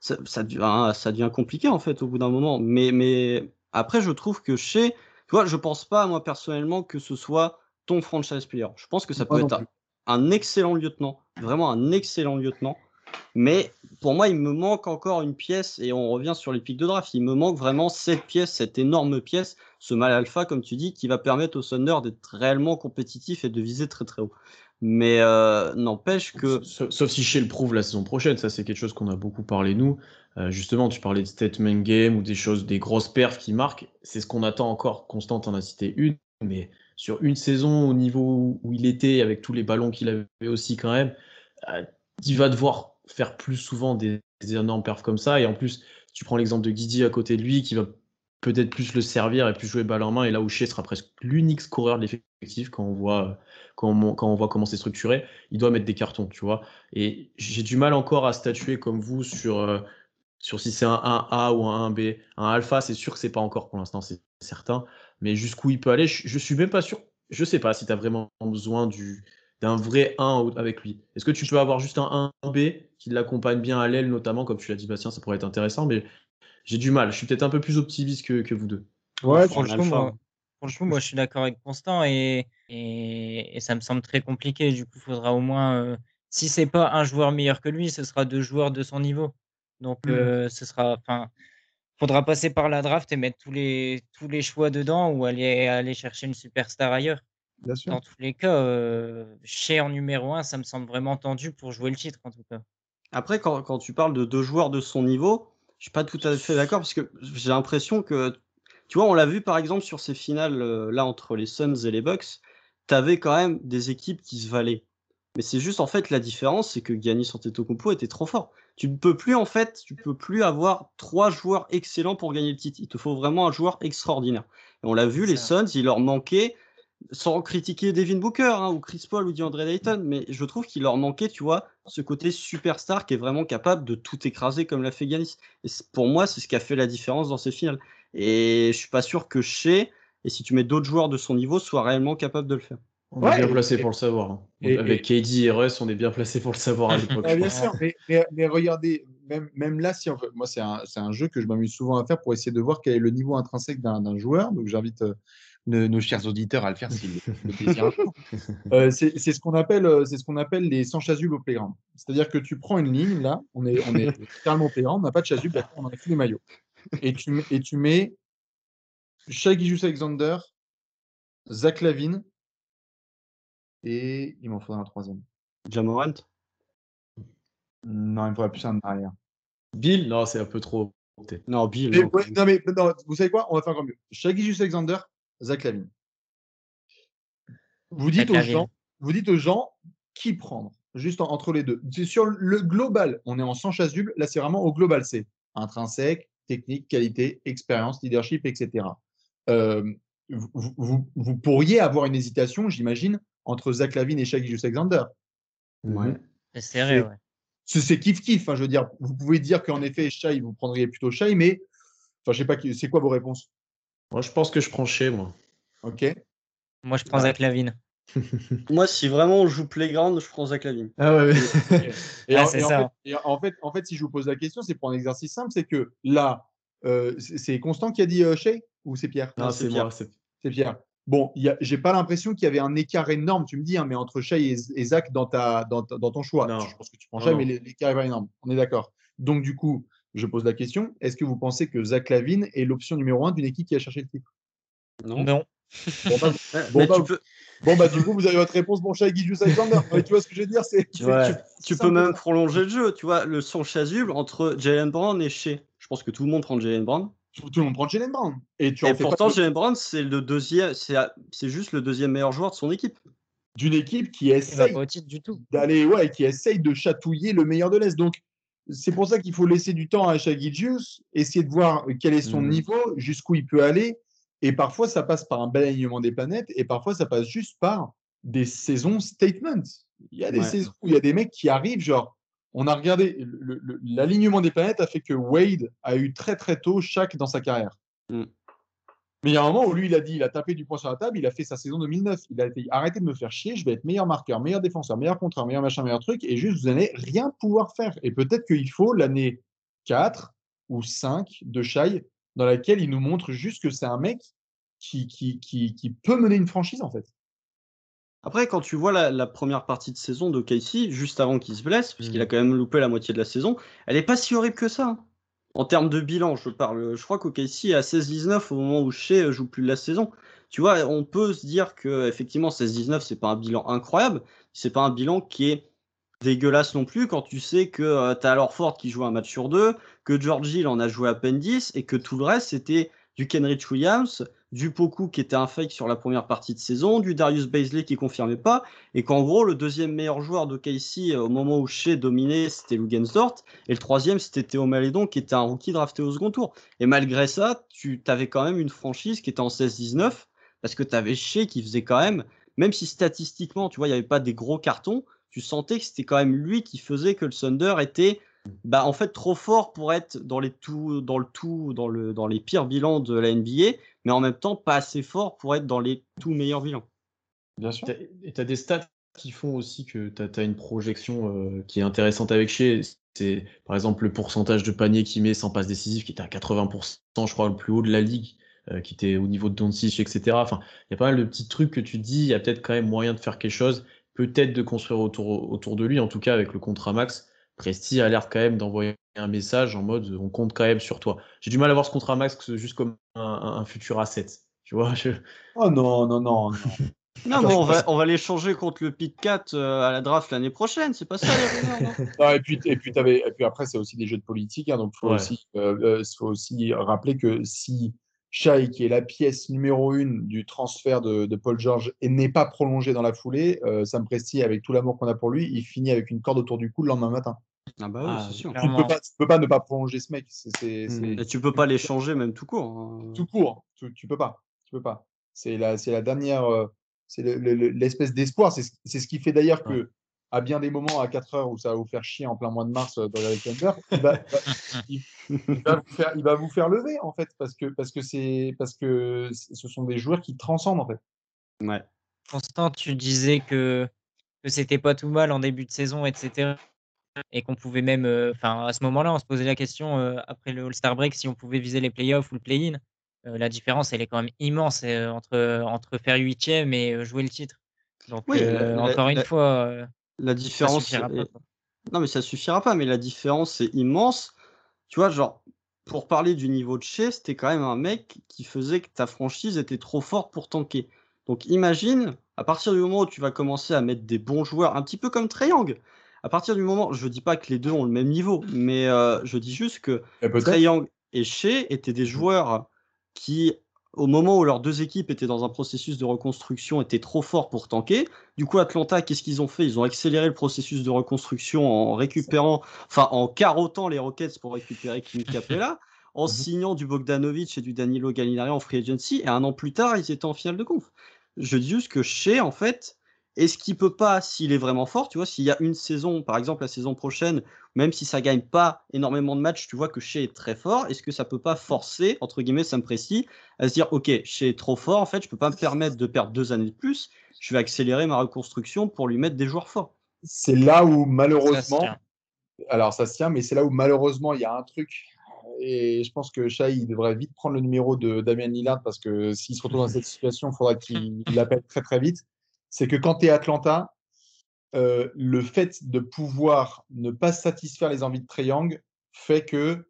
ça, ça, devient, ça devient compliqué, en fait, au bout d'un moment. Mais, mais après, je trouve que chez, tu vois, je pense pas, moi, personnellement, que ce soit ton franchise player. Je pense que ça peut être un excellent lieutenant, vraiment un excellent lieutenant. Mais pour moi, il me manque encore une pièce, et on revient sur les pics de draft. Il me manque vraiment cette pièce, cette énorme pièce, ce mal alpha, comme tu dis, qui va permettre au Thunder d'être réellement compétitif et de viser très très haut. Mais euh, n'empêche que. Sauf, si chez le prouve la saison prochaine, ça c'est quelque chose qu'on a beaucoup parlé nous. Euh, justement, tu parlais de statement game ou des choses, des grosses perfs qui marquent. C'est ce qu'on attend encore. Constant en a cité une, mais sur une saison au niveau où il était, avec tous les ballons qu'il avait aussi quand même, euh, il va devoir faire plus souvent des, énormes perfs comme ça. Et en plus, tu prends l'exemple de Guidi à côté de lui qui va peut-être plus le servir et plus jouer balle en main. Et là Shea sera presque l'unique scoreur de l'effectif quand on voit quand on voit comment c'est structuré, il doit mettre des cartons, tu vois. Et j'ai du mal encore à statuer comme vous sur, euh, sur si c'est un 1A ou un 1B. Un alpha, c'est sûr que c'est pas encore pour l'instant, c'est certain. Mais jusqu'où il peut aller, je, je suis même pas sûr. Je sais pas si tu as vraiment besoin du, d'un vrai 1 avec lui. Est-ce que tu peux avoir juste un 1B qui l'accompagne bien à l'aile, notamment, comme tu l'as dit, Bastien, ça pourrait être intéressant, mais j'ai du mal. Je suis peut-être un peu plus optimiste que, vous deux. Ouais, Franchement, moi, franchement, moi, je suis d'accord avec Constant et, et, et ça me semble très compliqué. Du coup, il faudra au moins, euh, si c'est pas un joueur meilleur que lui, ce sera deux joueurs de son niveau. Donc, Mm. euh, ce sera, enfin, faudra passer par la draft et mettre tous les, tous les choix dedans ou aller, aller chercher une superstar ailleurs. Bien sûr. Dans tous les cas, euh, chez en numéro un, ça me semble vraiment tendu pour jouer le titre, en tout cas. Après, quand, quand tu parles de deux joueurs de son niveau, je suis pas tout à fait d'accord parce que j'ai l'impression que, tu vois, on l'a vu par exemple sur ces finales là entre les Suns et les Bucks, tu avais quand même des équipes qui se valaient. Mais c'est juste en fait la différence, c'est que Giannis Antetokounmpo était trop fort. Tu ne peux plus en fait, tu peux plus avoir trois joueurs excellents pour gagner le titre. Il te faut vraiment un joueur extraordinaire. Et on l'a vu, les. Suns, il leur manquait, sans critiquer Devin Booker hein, ou Chris Paul ou DeAndre Ayton, mais je trouve qu'il leur manquait, tu vois, ce côté superstar qui est vraiment capable de tout écraser comme l'a fait Giannis. Et pour moi, c'est ce qui a fait la différence dans ces finales. Et je suis pas sûr que Shea, et si tu mets d'autres joueurs de son niveau, soit réellement capable de le faire. On Ouais, est bien et- placé et- pour le savoir. hein. et- Avec KD et Russ, on est bien placé pour le savoir à l'époque. [LAUGHS] Ah, bien pense. sûr, mais, mais- mais regardez, même, même là, si on veut- moi, c'est un, un jeu que je m'amuse souvent à faire pour essayer de voir quel est le niveau intrinsèque d'un d'un joueur. Donc, j'invite nos, nos chers auditeurs à le faire s'ils le désirent. [LAUGHS] Euh, c'est c'est ce qu'on appelle, euh, c'est ce qu'on appelle les sans chasuble au playground. C'est-à-dire que tu prends une ligne, là, on est, on est [LAUGHS] littéralement au playground, on n'a pas de chasuble, on a tous les maillots. Et tu, mets- et tu mets Shai Alexander, Zach Lavine, et il m'en faudra un troisième. Jamorant Non, il me faudra plus un arrière. Bill, non, c'est un peu trop. Non, Bill. Mais, non, ouais, non, mais non, vous savez quoi? On va faire encore mieux. Shai Alexander, Zach Lavine. Vous dites Zach aux Lavine. gens, vous dites aux gens qui prendre, juste en- entre les deux. C'est sur le global, on est en sans chasuble. Là, c'est vraiment au global, c'est intrinsèque, technique, qualité, expérience, leadership, etc. Euh, vous, vous- vous pourriez avoir une hésitation, j'imagine, entre Zach Lavine et Shai Alexander. Ouais. C'est serré, C'est- ouais. C'est c'est kiff-kiff. hein, je veux dire, vous pouvez dire qu'en effet, Shai, vous prendriez plutôt Shai, mais enfin, je sais pas, c'est quoi vos réponses? Moi, je pense que je prends chez moi. Ok. Moi, je prends Ouais. Zach Lavine. [LAUGHS] Moi, si vraiment on joue Playground, je prends Zach Lavine. Ah ouais, [LAUGHS] Et, Ah, en, c'est et en ça. fait, et en, fait, en fait, si je vous pose la question, c'est pour un exercice simple, c'est que là, euh, c'est Constant qui a dit euh, Shea ou c'est Pierre? Non, c'est c'est Pierre. moi. c'est- Pierre. Bon, j'ai pas l'impression qu'il y avait un écart énorme, tu me dis, hein, mais entre Shea et, et Zach dans, ta, dans, ta- dans ton choix. Non. Je pense que tu prends non. mais l'é- l'écart est pas énorme. On est d'accord. Donc, du coup, je pose la question est-ce que vous pensez que Zach Lavine est l'option numéro un d'une équipe qui a cherché le titre? Non. Non. bon bah, Ouais, [LAUGHS] Bon, bah, peux, bon, bah, du coup, vous avez votre réponse, mon chat Guy Alexander. [LAUGHS] Ouais, tu vois ce que je veux dire c'est, c'est tu- peux même prolonger le jeu. Tu vois, le son chasuble entre Jalen Brown et Shea. Je pense que tout le monde prend Jalen Brown. Tout le monde prend Jalen Brown. Et tu pourtant, pas Jalen Brown, c'est le deuxième, c'est c'est juste le deuxième meilleur joueur de son équipe. d'une équipe qui essaye pas au titre du tout. d'aller, ouais, qui essaye de chatouiller le meilleur de l'Est. Donc, c'est pour ça qu'il faut laisser du temps à Shaggy Juice, essayer de voir quel est son Mhm. niveau, jusqu'où il peut aller. Et parfois, ça passe par un bel alignement des planètes, et parfois, ça passe juste par des saisons statement. Il y a des Ouais. saisons où il y a des mecs qui arrivent, genre, on a regardé, l'alignement des planètes a fait que Wade a eu très très tôt chaque dans sa carrière. Mm. Mais il y a un moment où lui, il a dit, il a tapé du poing sur la table, il a fait sa saison 2009. Il a été arrêtez de me faire chier, je vais être meilleur marqueur, meilleur défenseur, meilleur contrat, meilleur machin, meilleur truc, et juste vous n'allez rien pouvoir faire. Et peut-être qu'il faut l'année 4 ou 5 de Shai, dans laquelle il nous montre juste que c'est un mec qui, qui, qui, qui peut mener une franchise, en fait. Après, quand tu vois la, la première partie de saison de Casey, juste avant qu'il se blesse, puisqu'il a quand même loupé la moitié de la saison, elle est pas si horrible que ça. hein. En termes de bilan, je parle. Je crois qu'OKC est à 16-19 au moment où Shea joue plus de la saison. Tu vois, on peut se dire que effectivement 16-19, c'est pas un bilan incroyable, c'est pas un bilan qui est dégueulasse non plus quand tu sais que tu as alors Ford qui joue un match sur deux, que George Hill en a joué à peine 10 et que tout le reste c'était du Kenrich Williams, du Poku qui était un fake sur la première partie de saison, du Darius Baisley qui confirmait pas, et qu'en gros le deuxième meilleur joueur de KC au moment où Shea dominait c'était Lugensdort, et le troisième c'était Théo Malédon qui était un rookie drafté au second tour. Et malgré ça, tu avais quand même une franchise qui était en 16-19, parce que tu avais Shea qui faisait quand même, même si statistiquement, tu vois, il n'y avait pas des gros cartons, tu sentais que c'était quand même lui qui faisait que le Thunder était bah, en fait trop fort pour être dans les tout dans le tout dans le dans les pires bilans de la NBA mais en même temps pas assez fort pour être dans les tout meilleurs bilans Bien sûr. Et tu as des stats qui font aussi que tu as, une projection euh, qui est intéressante avec Shea. C'est par exemple le pourcentage de paniers qu'il met sans passe décisive qui était à 80%, je crois, le plus haut de la ligue euh, qui était au niveau de Doncic, etc. Enfin, il y a pas mal de petits trucs que tu dis, il y a peut-être quand même moyen de faire quelque chose, peut-être de construire autour, autour de lui, en tout cas avec le contrat max. Presti a l'air quand même d'envoyer un message en mode on compte quand même sur toi. J'ai du mal à voir ce contrat max juste comme un, un futur asset. Tu vois je... Oh non, non, non. non. [LAUGHS] Non, mais on va, on va l'échanger contre le Pit 4 euh, à la draft l'année prochaine, c'est pas ça les rumeurs, non? [LAUGHS] Non, et, puis, et, puis avais, et puis après, c'est aussi des jeux de politique, hein, donc il faut, Ouais. aussi, euh, euh, faut aussi rappeler que si Shai, qui est la pièce numéro une du transfert de, de Paul George, et n'est pas prolongé dans la foulée, euh, Sam Presti, avec tout l'amour qu'on a pour lui, il finit avec une corde autour du cou le lendemain matin. Ah bah oui, Ah, c'est sûr. Tu Clairement. peux pas, tu peux pas ne pas prolonger ce mec. C'est c'est- c'est Et tu peux pas l'échanger même tout court. hein. tout court. Tu, tu peux pas. Tu peux pas. C'est la, c'est la dernière. euh, c'est le- le- le- l'espèce d'espoir. C'est ce, c'est ce qui fait d'ailleurs que, à bien des moments, à 4 heures où ça va vous faire chier en plein mois de mars euh, dans les Thunder, il va, [LAUGHS] il, il va vous faire, il va vous faire lever en fait parce que parce que c'est parce que ce sont des joueurs qui transcendent en fait. Ouais. Constant, tu disais que, que c'était pas tout mal en début de saison, etc. Et qu'on pouvait même, euh, enfin, à ce moment-là, on se posait la question euh, après le All-Star break si on pouvait viser les playoffs ou le play-in. Euh, la différence, elle est quand même immense euh, entre, entre faire huitième et jouer le titre. Donc, Oui, euh, la- encore la- une la- fois, euh, La différence. est-. Non, mais ça suffira pas, mais la différence est immense. Tu vois, genre, pour parler du niveau de chez, c'était quand même un mec qui faisait que ta franchise était trop forte pour tanker. Donc imagine, à partir du moment où tu vas commencer à mettre des bons joueurs, un petit peu comme Trae Young, à partir du moment, je dis pas que les deux ont le même niveau, mais euh, je dis juste que peut-être- Trae Young et Shea étaient des joueurs qui, au moment où leurs deux équipes étaient dans un processus de reconstruction, étaient trop forts pour tanker. Du coup, Atlanta, qu'est-ce qu'ils ont fait? Ils ont accéléré le processus de reconstruction en récupérant, enfin en carottant les Rockets pour récupérer Clint Capella, [LAUGHS] en signant du Bogdanovic et du Danilo Gallinari en free agency, et un an plus tard, ils étaient en finale de conf. Je dis juste que Shea, en fait, est-ce qu'il peut pas, s'il est vraiment fort, tu vois, s'il y a une saison, par exemple la saison prochaine, même si ça gagne pas énormément de matchs, tu vois que Shea est très fort, est-ce que ça peut pas forcer, entre guillemets, Sam Presti, à se dire, ok, Shea est trop fort, en fait, je peux pas me permettre de perdre deux années de plus, je vais accélérer ma reconstruction pour lui mettre des joueurs forts. c'est là où Ça se malheureusement, alors ça se tient, mais c'est là où malheureusement il y a un truc. Et je pense que Shai il devrait vite prendre le numéro de Damien Lillard parce que s'il se retrouve dans cette situation, il faudra qu'il l'appelle très très vite. C'est que quand tu es Atlanta, euh, le fait de pouvoir ne pas satisfaire les envies de Young fait que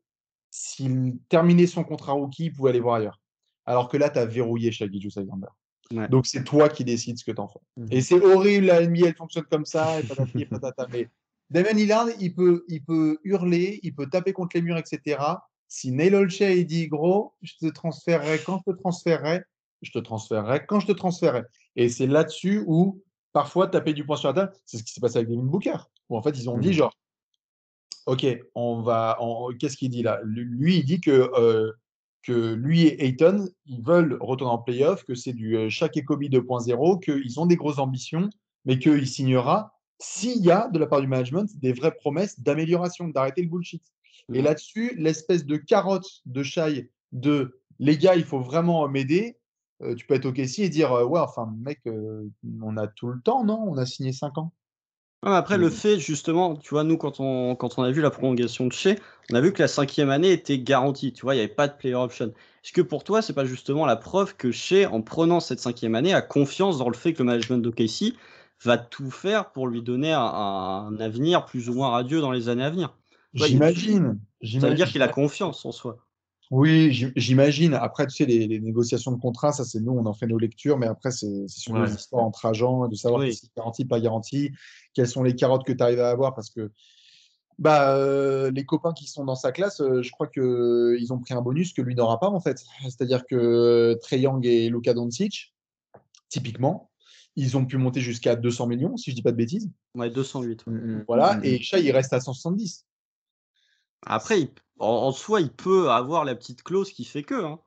s'il terminait son contrat rookie, il pouvait aller voir ailleurs. Alors que là, tu as verrouillé Shai Alexander. Ouais. Donc c'est toi qui décides ce que tu en fais. Mhm. Et c'est horrible, la NBA, elle fonctionne comme ça, et patati et [LAUGHS] patata. Mais Damien Lillard, il peut, il peut hurler, il peut taper contre les murs, etc. Si Neil Olshey il dit gros, je te transférerai quand je te transférerai, je te transférerai quand je te transférerai. Et c'est là-dessus où parfois taper du poing sur la table, c'est ce qui s'est passé avec Devin Booker, où en fait ils ont dit Mhm. genre, ok, on va, qu'est-ce qu'il dit là? Lui, il dit que euh, que lui et Ayton, ils veulent retourner en playoff, que c'est du euh, Shaq et Kobe 2.0, qu'ils ont des grosses ambitions, mais qu'il signera s'il y a de la part du management des vraies promesses d'amélioration, d'arrêter le bullshit. Et Mhm. là-dessus, l'espèce de carotte de Shai de les gars, il faut vraiment m'aider. Euh, tu peux être OK ici et dire euh, ouais, enfin, mec, euh, on a tout le temps, non? On a signé 5 ans. Après, le fait, justement, tu vois, nous, quand on, quand on a vu la prolongation de chez, on a vu que la cinquième année était garantie. Tu vois, il n'y avait pas de player option. Est-ce que pour toi, c'est pas justement la preuve que chez, en prenant cette cinquième année, a confiance dans le fait que le management d'OKC va tout faire pour lui donner un, un avenir plus ou moins radieux dans les années à venir? Ouais, J'imagine. Ça veut dire qu'il a confiance en soi. Oui, j'im- j'imagine. Après, tu sais, les, les négociations de contrat, ça, c'est nous, on en fait nos lectures, mais après, c'est c'est sur Ouais. les histoires entre agents, de savoir Oui. qu'est-ce qui est garanti, pas garanti, quelles sont les carottes que tu arrives à avoir, parce que bah, euh, les copains qui sont dans sa classe, euh, je crois qu'ils ont pris un bonus que lui n'aura pas, en fait. C'est-à-dire que Trey Young et Luka Doncic, typiquement, ils ont pu monter jusqu'à 200 millions, si je dis pas de bêtises. Ouais, 208. ouais. Mhm. Voilà, Mhm. et Shai, il reste à 170. Après, il- en, en soi, il peut avoir la petite clause qui fait que. hein.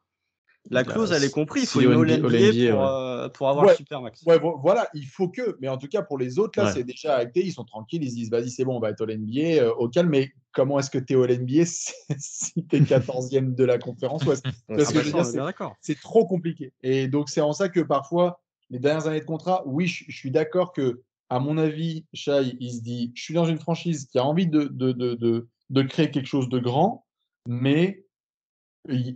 La Bah, clause, elle est comprise. Il si faut une All-NBA, pour, ouais. euh, pour avoir Ouais. le Supermax. Ouais, voilà, il faut que. Mais en tout cas, pour les autres, là, Ouais. c'est déjà acté. Ils sont tranquilles. Ils se disent, vas-y, c'est bon, on va être au NBA euh, au calme. Mais comment est-ce que tu es au NBA [LAUGHS] si tu es 14e de la conférence Ouest? [LAUGHS] Parce que je veux dire, c'est- trop compliqué. Et donc, c'est en ça que parfois, les dernières années de contrat, oui, je, je suis d'accord que, à mon avis, Shai, il se dit, je suis dans une franchise qui a envie de, de, de, de, de créer quelque chose de grand, mais euh,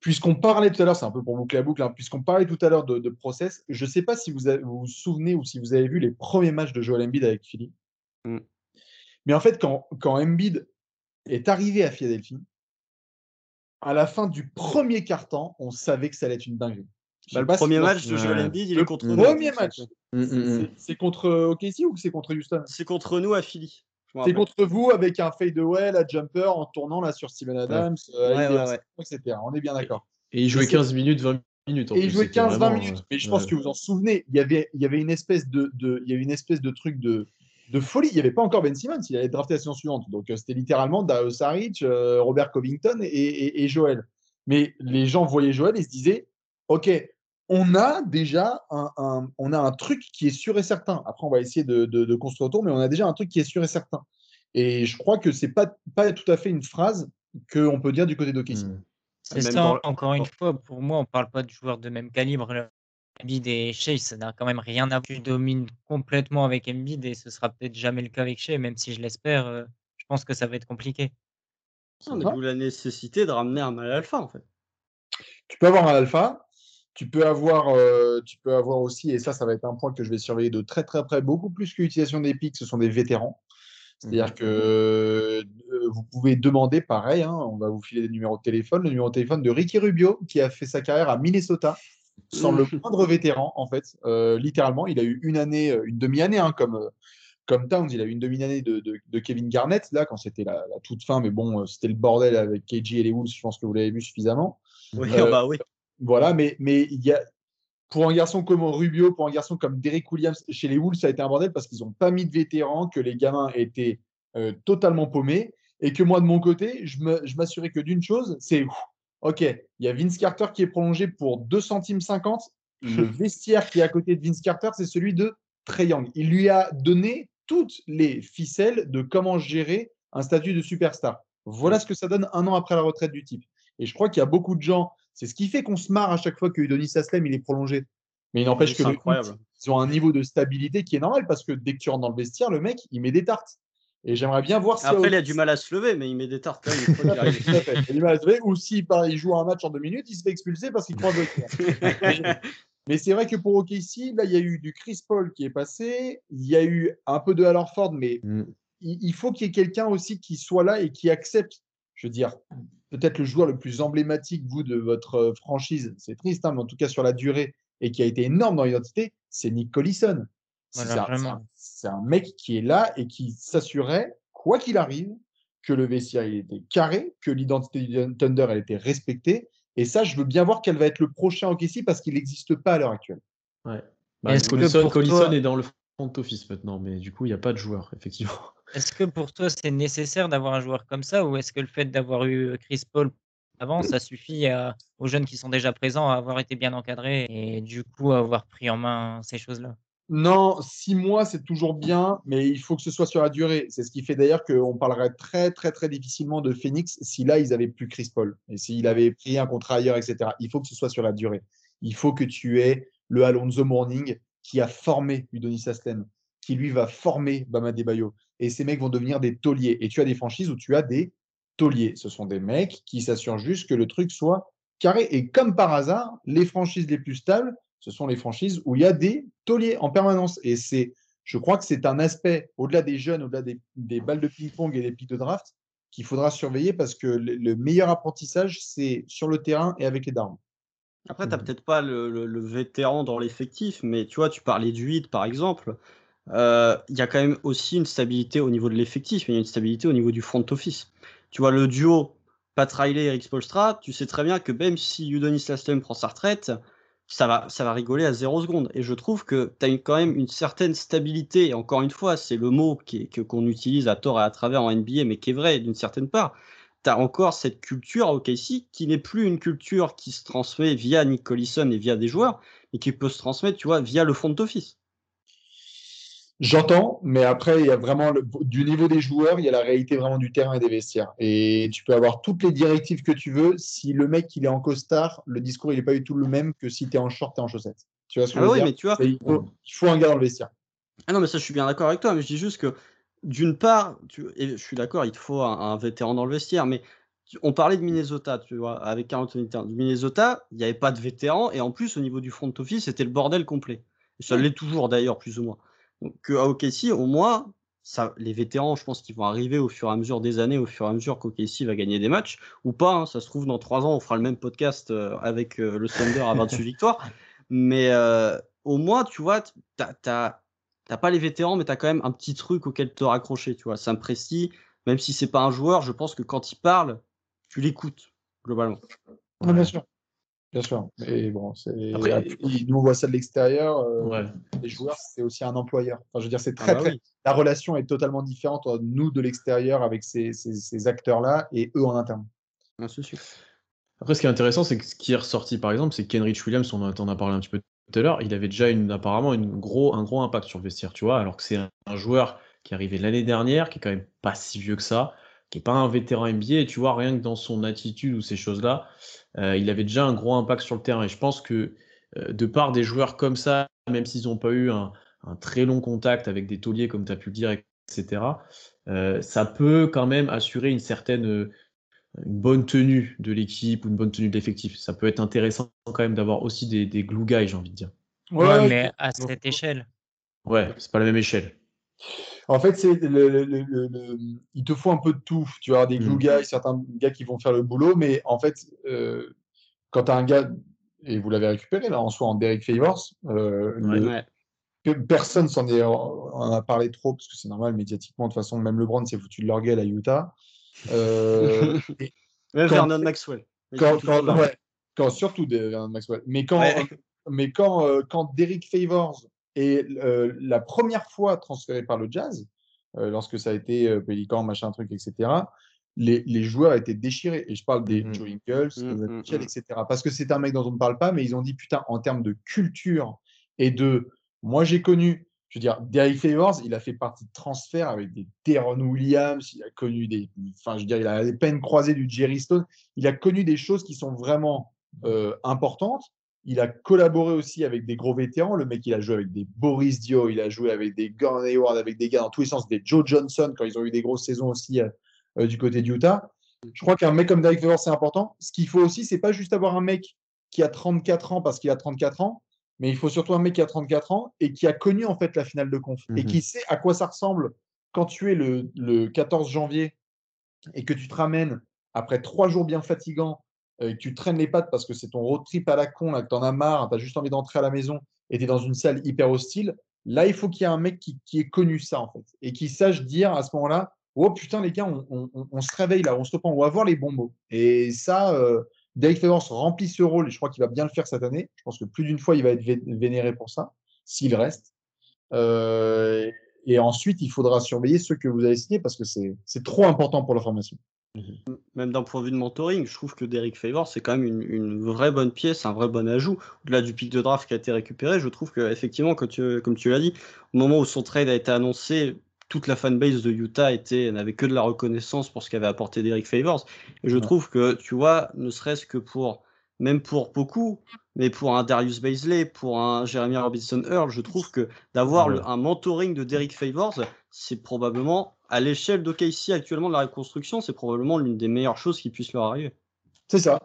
puisqu'on parlait tout à l'heure, c'est un peu pour boucler la boucle, hein, puisqu'on parlait tout à l'heure de, de process, je ne sais pas si vous, avez- vous vous souvenez ou si vous avez vu les premiers matchs de Joel Embiid avec Philly. Mm. Mais en fait, quand, quand Embiid est arrivé à Philadelphie, à la fin du premier quart-temps, on savait que ça allait être une dinguerie. Bah, le premier match de Joel. Embiid, il est contre premier nous. match. Mm, mm, C'est- contre OKC ou c'est contre Houston? C'est contre nous à Philly. C'est contre vous avec un fadeaway, la jumper en tournant là sur Steven Adams, euh, Ouais, avec ouais, des- ouais. etc. On est bien d'accord. Et il jouait Et c'est- 15 minutes, 20 minutes. en Et il jouait c'était 15-20 vraiment, minutes. euh, Mais je pense ouais. que vous en souvenez, il y avait, il y avait une espèce de, de- il y avait une espèce de truc de, de folie. Il n'y avait pas encore Ben Simmons, il allait être drafté la saison suivante. Donc euh, c'était littéralement Dario Saric, euh, Robert Covington et, et- et Joel. Mais les gens voyaient Joel et se disaient, OK, on a déjà un, un- on a un truc qui est sûr et certain. Après, on va essayer de, de- de construire autour, mais on a déjà un truc qui est sûr et certain. Et je crois que c'est pas, pas tout à fait une phrase qu'on peut dire du côté d'OKC. Mm. C'est ça, dans encore une dans- fois, pour moi, on parle pas de joueurs de même calibre. Embiid et Shea, ça n'a quand même rien à voir. Tu domines complètement avec Embiid et ce sera peut-être jamais le cas avec Shea, même si je l'espère, euh, je pense que ça va être compliqué. D'où la nécessité de ramener un mal alpha en fait. tu peux avoir un alpha, tu peux avoir, euh, tu peux avoir aussi, et ça, ça va être un point que je vais surveiller de très très près, beaucoup plus que l'utilisation des pics, ce sont des vétérans. C'est-à-dire Mhm. que euh, vous pouvez demander, pareil, hein, on va vous filer des numéros de téléphone, le numéro de téléphone de Ricky Rubio, qui a fait sa carrière à Minnesota, sans le [LAUGHS] moindre vétéran, en fait. Euh, littéralement, il a eu une année, une demi-année, hein, comme, comme Towns, il a eu une demi-année de, de- de Kevin Garnett, là, quand c'était la, la toute fin, mais bon, c'était le bordel avec KG et les Wolves, je pense que vous l'avez vu suffisamment. Oui, Euh, bah oui. Voilà, mais, mais il y a, pour un garçon comme Rubio, pour un garçon comme Derek Williams, chez les Wolves, ça a été un bordel parce qu'ils n'ont pas mis de vétérans, que les gamins étaient euh, totalement paumés. Et que moi, de mon côté, je m'assurais que d'une chose, c'est OK, il y a Vince Carter qui est prolongé pour 2 centimes 50. Le [LAUGHS] vestiaire qui est à côté de Vince Carter, c'est celui de Trey Young. Il lui a donné toutes les ficelles de comment gérer un statut de superstar. Voilà ce que ça donne un an après la retraite du type. Et je crois qu'il y a beaucoup de gens, c'est ce qui fait qu'on se marre à chaque fois que Udonis Aslem il est prolongé. Mais il n'empêche Oui, que le ils ont un niveau de stabilité qui est normal parce que dès que tu rentres dans le vestiaire, le mec, il met des tartes. Et j'aimerais bien voir si Après, il a du mal à se lever, mais il met des tartes. [LAUGHS] là, fait. Il a du mal à se lever. Ou s'il il joue un match en deux minutes, il se fait expulser parce qu'il croise le tir. [LAUGHS] Mais c'est vrai que pour OKC, là, il y a eu du Chris Paul qui est passé. Il y a eu un peu de Al Horford, mais Mm. il, il faut qu'il y ait quelqu'un aussi qui soit là et qui accepte, je veux dire, peut-être le joueur le plus emblématique, vous, de votre euh, franchise. C'est triste, hein, mais en tout cas sur la durée et qui a été énorme dans l'identité, c'est Nick Collison. C'est Voilà, un- c'est un, vraiment. c'est un mec qui est là et qui s'assurait, quoi qu'il arrive, que le vestiaire il était carré, que l'identité du Thunder elle était respectée. Et ça, je veux bien voir quel va être le prochain OKC parce qu'il n'existe pas à l'heure actuelle. Ouais. Bah, Est-ce que Collison, pour Collison toi- est dans le front office maintenant, mais du coup, il n'y a pas de joueur, effectivement. [LAUGHS] Est-ce que pour toi, c'est nécessaire d'avoir un joueur comme ça ou est-ce que le fait d'avoir eu Chris Paul avant, ça suffit à- aux jeunes qui sont déjà présents à avoir été bien encadrés et du coup à avoir pris en main ces choses-là? Non, six mois, c'est toujours bien, mais il faut que ce soit sur la durée. C'est ce qui fait d'ailleurs qu'on parlerait très, très, très difficilement de Phoenix si là, ils avaient plus Chris Paul et s'il avait pris un contrat ailleurs, etc. Il faut que ce soit sur la durée. Il faut que tu aies le Alonso Morning qui a formé Udonis Aslem, qui lui va former Bama Debayo. Et ces mecs vont devenir des tauliers. Et tu as des franchises où tu as des tauliers. Ce sont des mecs qui s'assurent juste que le truc soit carré. Et comme par hasard, les franchises les plus stables, ce sont les franchises où il y a des tauliers en permanence. Et c'est, je crois que c'est un aspect, au-delà des jeunes, au-delà des, balles de ping-pong et des pics de draft, qu'il faudra surveiller parce que le, le meilleur apprentissage, c'est sur le terrain et avec les darmes. Après, tu n'as peut-être pas le, le- le vétéran dans l'effectif, mais tu vois, tu parlais du 8 par exemple. Euh, Il y a quand même aussi une stabilité au niveau de l'effectif, mais il y a une stabilité au niveau du front office. Tu vois, le duo Pat Riley et Eric Spolstra, tu sais très bien que même si Udonis Lastem prend sa retraite, ça va, ça va rigoler à zéro seconde. Et je trouve que tu as quand même une certaine stabilité. Et encore une fois, c'est le mot qu'on utilise à tort et à travers en NBA, mais qui est vrai d'une certaine part. Tu as encore cette culture à OKC qui n'est plus une culture qui se transmet via Nick Collison et via des joueurs, mais qui peut se transmettre, tu vois, via le front office. J'entends, mais après, il y a vraiment le- du niveau des joueurs, il y a la réalité vraiment du terrain et des vestiaires. Et tu peux avoir toutes les directives que tu veux. Si le mec il est en costard, le discours il n'est pas du tout le même que si tu es en short et en chaussettes. Tu vois ce que Ah je veux oui, dire? mais tu vois, Et il, faut, il faut un gars dans le vestiaire. Ah non, mais ça, je suis bien d'accord avec toi, mais je dis juste que, d'une part, tu, et je suis d'accord, il te faut un, un vétéran dans le vestiaire, mais on parlait de Minnesota, tu vois, avec Anthony Towns. Minnesota, il n'y avait pas de vétérans et en plus, au niveau du front office, c'était le bordel complet. Et ça l'est toujours d'ailleurs, plus ou moins. Donc, à OKC, au moins, ça, les vétérans, je pense qu'ils vont arriver au fur et à mesure des années, au fur et à mesure qu'OKC va gagner des matchs, ou pas. hein, ça se trouve, dans trois ans, on fera le même podcast euh, avec euh, le Thunder à 28 victoires. [LAUGHS] Mais euh, au moins, tu vois, t'as t'as- t'as pas les vétérans, mais t'as quand même un petit truc auquel te raccrocher, tu vois. Ça me précise, même si c'est pas un joueur, je pense que quand il parle, tu l'écoutes, globalement. Ouais, bien sûr. Bien sûr. Mais bon, c'est... Après- il- nous, on voit ça de l'extérieur. euh, Ouais. Les joueurs, c'est aussi un employeur. Enfin, je veux dire, c'est Ah très, bah très... oui. La relation est totalement différente entre nous de l'extérieur avec ces, ces- ces acteurs-là et eux en interne. Ah, c'est sûr. Après, ce qui est intéressant, c'est que ce qui est ressorti, par exemple, c'est Kenrich Williams, on en en a parlé un petit peu tout à l'heure, il avait déjà apparemment gros, un gros impact sur le vestiaire, tu vois, alors que c'est un, joueur qui est arrivé l'année dernière, qui est quand même pas si vieux que ça, qui est pas un vétéran NBA, tu vois, rien que dans son attitude ou ces choses-là, euh, il avait déjà un gros impact sur le terrain. Et je pense que euh, de part des joueurs comme ça, même s'ils n'ont pas eu un, très long contact avec des tauliers, comme tu as pu le dire, etc., euh, ça peut quand même assurer une certaine une bonne tenue de l'équipe ou une bonne tenue de l'effectif. Ça peut être intéressant quand même d'avoir aussi des, des glue guys, j'ai envie de dire. Ouais, mais à cette échelle. Ouais, c'est pas la même échelle. En fait, c'est le, le- le- le- le- il te faut un peu de tout. Tu vas avoir des glue Mm. guys, certains gars qui vont faire le boulot, mais en fait, euh, quand tu as un gars, et vous l'avez récupéré là en soi en Derek Favors, euh, Ouais. le- Ouais. que personne s'en est, on en a parlé trop parce que c'est normal médiatiquement. De toute façon, même LeBron s'est foutu de leur gueule à Utah. Euh, [LAUGHS] et Même Quand- Vernon Maxwell. Quand, ouais, surtout de Vernon Maxwell. Mais quand, Ouais. mais quand, euh, quand Derek Favors est euh, la première fois transféré par le Jazz, euh, lorsque ça a été euh, Pélican, machin truc, etc. Les, les joueurs étaient déchirés. Et je parle des Mhm. Joe Ingles, Mitchell, mhm. etc. Parce que c'est un mec dont on ne parle pas, mais ils ont dit putain, en termes de culture et de. Moi, j'ai connu, je veux dire, Derek Favors, il a fait partie de transferts avec des Deron Williams, il a connu des. Enfin, je veux dire, il a les peines croisées du Jerry Stone. Il a connu des choses qui sont vraiment euh, importantes. Il a collaboré aussi avec des gros vétérans. Le mec, il a joué avec des Boris Dio, il a joué avec des Gordon Hayward, avec des gars dans tous les sens, des Joe Johnson quand ils ont eu des grosses saisons aussi euh, euh, du côté d'Utah. Je crois qu'un mec comme Derek Favors, c'est important. Ce qu'il faut aussi, c'est pas juste avoir un mec qui a 34 ans parce qu'il a 34 ans, mais il faut surtout un mec qui a 34 ans et qui a connu en fait la finale de conf et Mhm. qui sait à quoi ça ressemble quand tu es le, le 14 janvier et que tu te ramènes après trois jours bien fatigants, euh, et que tu traînes les pattes parce que c'est ton road trip à la con, là, que tu en as marre, tu as juste envie d'entrer à la maison et tu es dans une salle hyper hostile, là, il faut qu'il y ait un mec qui, qui ait connu ça, en fait, et qui sache dire à ce moment-là, oh putain, les gars, on, on- on- on se réveille là, on se reprend, on va voir les bons mots. Et ça, euh, Derek Favors remplit ce rôle, et je crois qu'il va bien le faire cette année. Je pense que plus d'une fois, il va être vé- vénéré pour ça, s'il reste. Euh, et ensuite, il faudra surveiller ceux que vous avez signés parce que c'est trop important pour la formation. Même d'un point de vue de mentoring, je trouve que Derek Favors, c'est quand même une, une vraie bonne pièce, un vrai bon ajout. Au-delà du pic de draft qui a été récupéré, je trouve qu'effectivement, tu, comme tu l'as dit, au moment où son trade a été annoncé, toute la fanbase de Utah était n'avait que de la reconnaissance pour ce qu'avait apporté Derek Favors. Et je Ouais. trouve que, tu vois, ne serait-ce que pour, même pour beaucoup, mais pour un Darius Baisley, pour un Jeremy Robinson Earl, je trouve que d'avoir Ouais. un mentoring de Derek Favors, c'est probablement, à l'échelle d'OKC actuellement de la reconstruction, c'est probablement l'une des meilleures choses qui puissent leur arriver. C'est ça.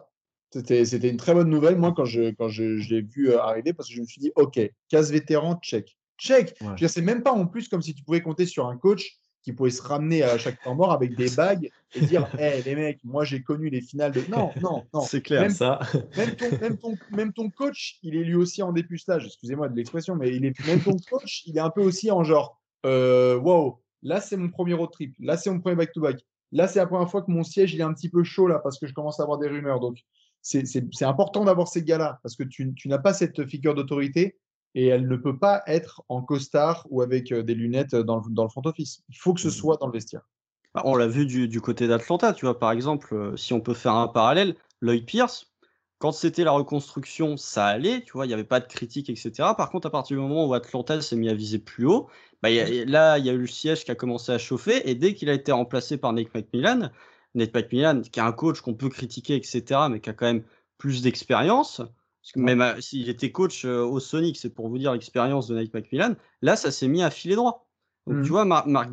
C'était c'était une très bonne nouvelle, moi, quand je, quand je, je l'ai vu euh, arriver, parce que je me suis dit, OK, case vétéran, check. Check. Ouais. C'est même pas en plus comme si tu pouvais compter sur un coach qui pouvait se ramener à chaque temps mort avec des bagues et dire, hé, [LAUGHS] les mecs, moi, j'ai connu les finales de. Non, non, non. C'est clair. Même, Ça, même, ton, même, ton, même ton coach, il est lui aussi en dépucelage, excusez-moi de l'expression, mais il est, même ton coach, il est un peu aussi en genre, euh, wow, là c'est mon premier road trip, là c'est mon premier back-to-back, là c'est la première fois que mon siège il est un petit peu chaud là parce que je commence à avoir des rumeurs. Donc c'est important d'avoir ces gars-là parce que tu, tu n'as pas cette figure d'autorité et elle ne peut pas être en costard ou avec euh, des lunettes dans le, dans le front office. Il faut que ce Mhm. soit dans le vestiaire. Bah, On l'a vu du, du côté d'Atlanta, tu vois, par exemple, euh, si on peut faire un parallèle, Lloyd Pierce, quand c'était la reconstruction, ça allait, tu vois, il n'y avait pas de critique, etc. Par contre, à partir du moment où Atlanta s'est mis à viser plus haut, bah, y a- là, il y a eu le siège qui a commencé à chauffer, et dès qu'il a été remplacé par Nate McMillan, Nate McMillan, qui est un coach qu'on peut critiquer, etc., mais qui a quand même plus d'expérience, parce que même s'il était coach euh, au Sonic, c'est pour vous dire l'expérience de Nate McMillan, là, ça s'est mis à filer droit. Donc, tu vois, Mar- Mark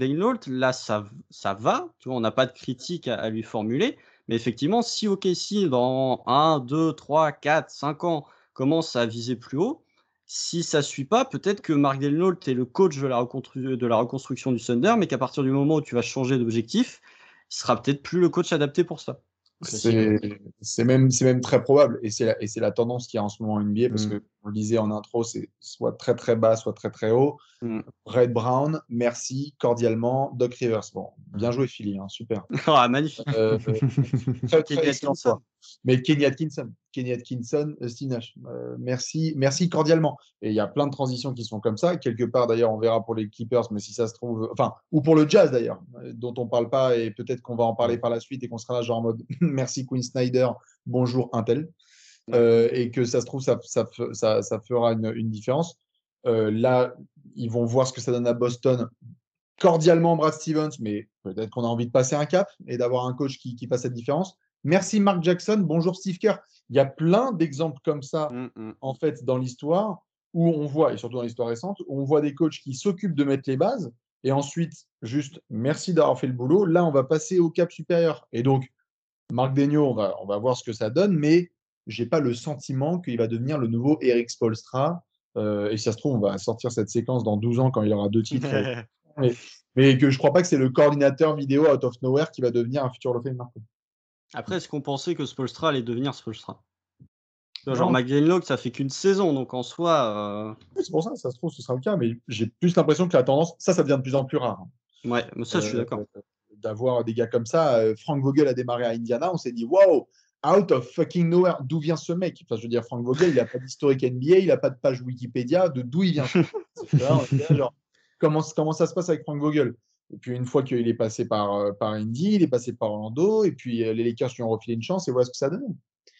là, ça, ça va. Tu vois, on n'a pas de critique à, à lui formuler. Mais effectivement, si OKC, dans 1, 2, 3, 4, 5 ans, commence à viser plus haut, si ça ne suit pas, peut-être que Mark Delnault est le coach de la, de la reconstruction du Thunder, mais qu'à partir du moment où tu vas changer d'objectif, il sera peut-être plus le coach adapté pour ça. C'est même, même très probable. Et c'est la, la, tendance qu'il y a en ce moment en NBA, parce mm. que on le disait en intro, c'est soit très très bas, soit très très haut. Mm. Red Brown, merci cordialement. Doc Rivers, bon, bien joué Philly, hein, super. [LAUGHS] ah, magnifique. Euh, [LAUGHS] très, très Mais Kenny Atkinson, Kenny Atkinson, euh, Steve euh, merci, merci cordialement. Et il y a plein de transitions qui sont comme ça. Quelque part d'ailleurs, on verra pour les Clippers, mais si ça se trouve, enfin, ou pour le Jazz d'ailleurs, dont on parle pas et peut-être qu'on va en parler par la suite et qu'on sera là genre en mode [LAUGHS] merci Queen Snyder, bonjour Intel. Euh, et que ça se trouve, ça, ça, ça, fera une, une différence. Euh, là, ils vont voir ce que ça donne à Boston. Cordialement, Brad Stevens, mais peut-être qu'on a envie de passer un cap et d'avoir un coach qui, qui fasse cette différence. Merci Mark Jackson, bonjour Steve Kerr. Il y a plein d'exemples comme ça, mm, mm. en fait, dans l'histoire, où on voit, et surtout dans l'histoire récente, où on voit des coachs qui s'occupent de mettre les bases, et ensuite, juste merci d'avoir fait le boulot. Là, on va passer au cap supérieur. Et donc, Marc Degnaud, on va, on va voir ce que ça donne, mais j'ai pas le sentiment qu'il va devenir le nouveau Eric Spolstra. Euh, et si ça se trouve, on va sortir cette séquence dans 12 ans quand il aura deux titres. [LAUGHS] mais, mais, que je crois pas que c'est le coordinateur vidéo out of nowhere qui va devenir un futur Hall Marco. Après, est-ce qu'on pensait que Spolstra allait devenir Spolstra? Genre McDaniel ça fait qu'une saison, donc en soi. Euh c'est pour ça, ça se trouve, ce sera le cas, mais j'ai plus l'impression que la tendance, ça, ça devient de plus en plus rare. Ouais, mais ça, je suis euh, d'accord. D'avoir des gars comme ça. Frank Vogel a démarré à Indiana, on s'est dit, waouh, out of fucking nowhere. D'où vient ce mec? Enfin, Je veux dire, Frank Vogel, il n'a pas d'historique NBA, il n'a pas de page Wikipédia, de d'où il vient? [LAUGHS] genre, comment, comment ça se passe avec Frank Vogel? Et puis, une fois qu'il est passé par, euh, par Indy, il est passé par Orlando, et puis euh, les Lakers lui ont refilé une chance, et voilà ce que ça donne.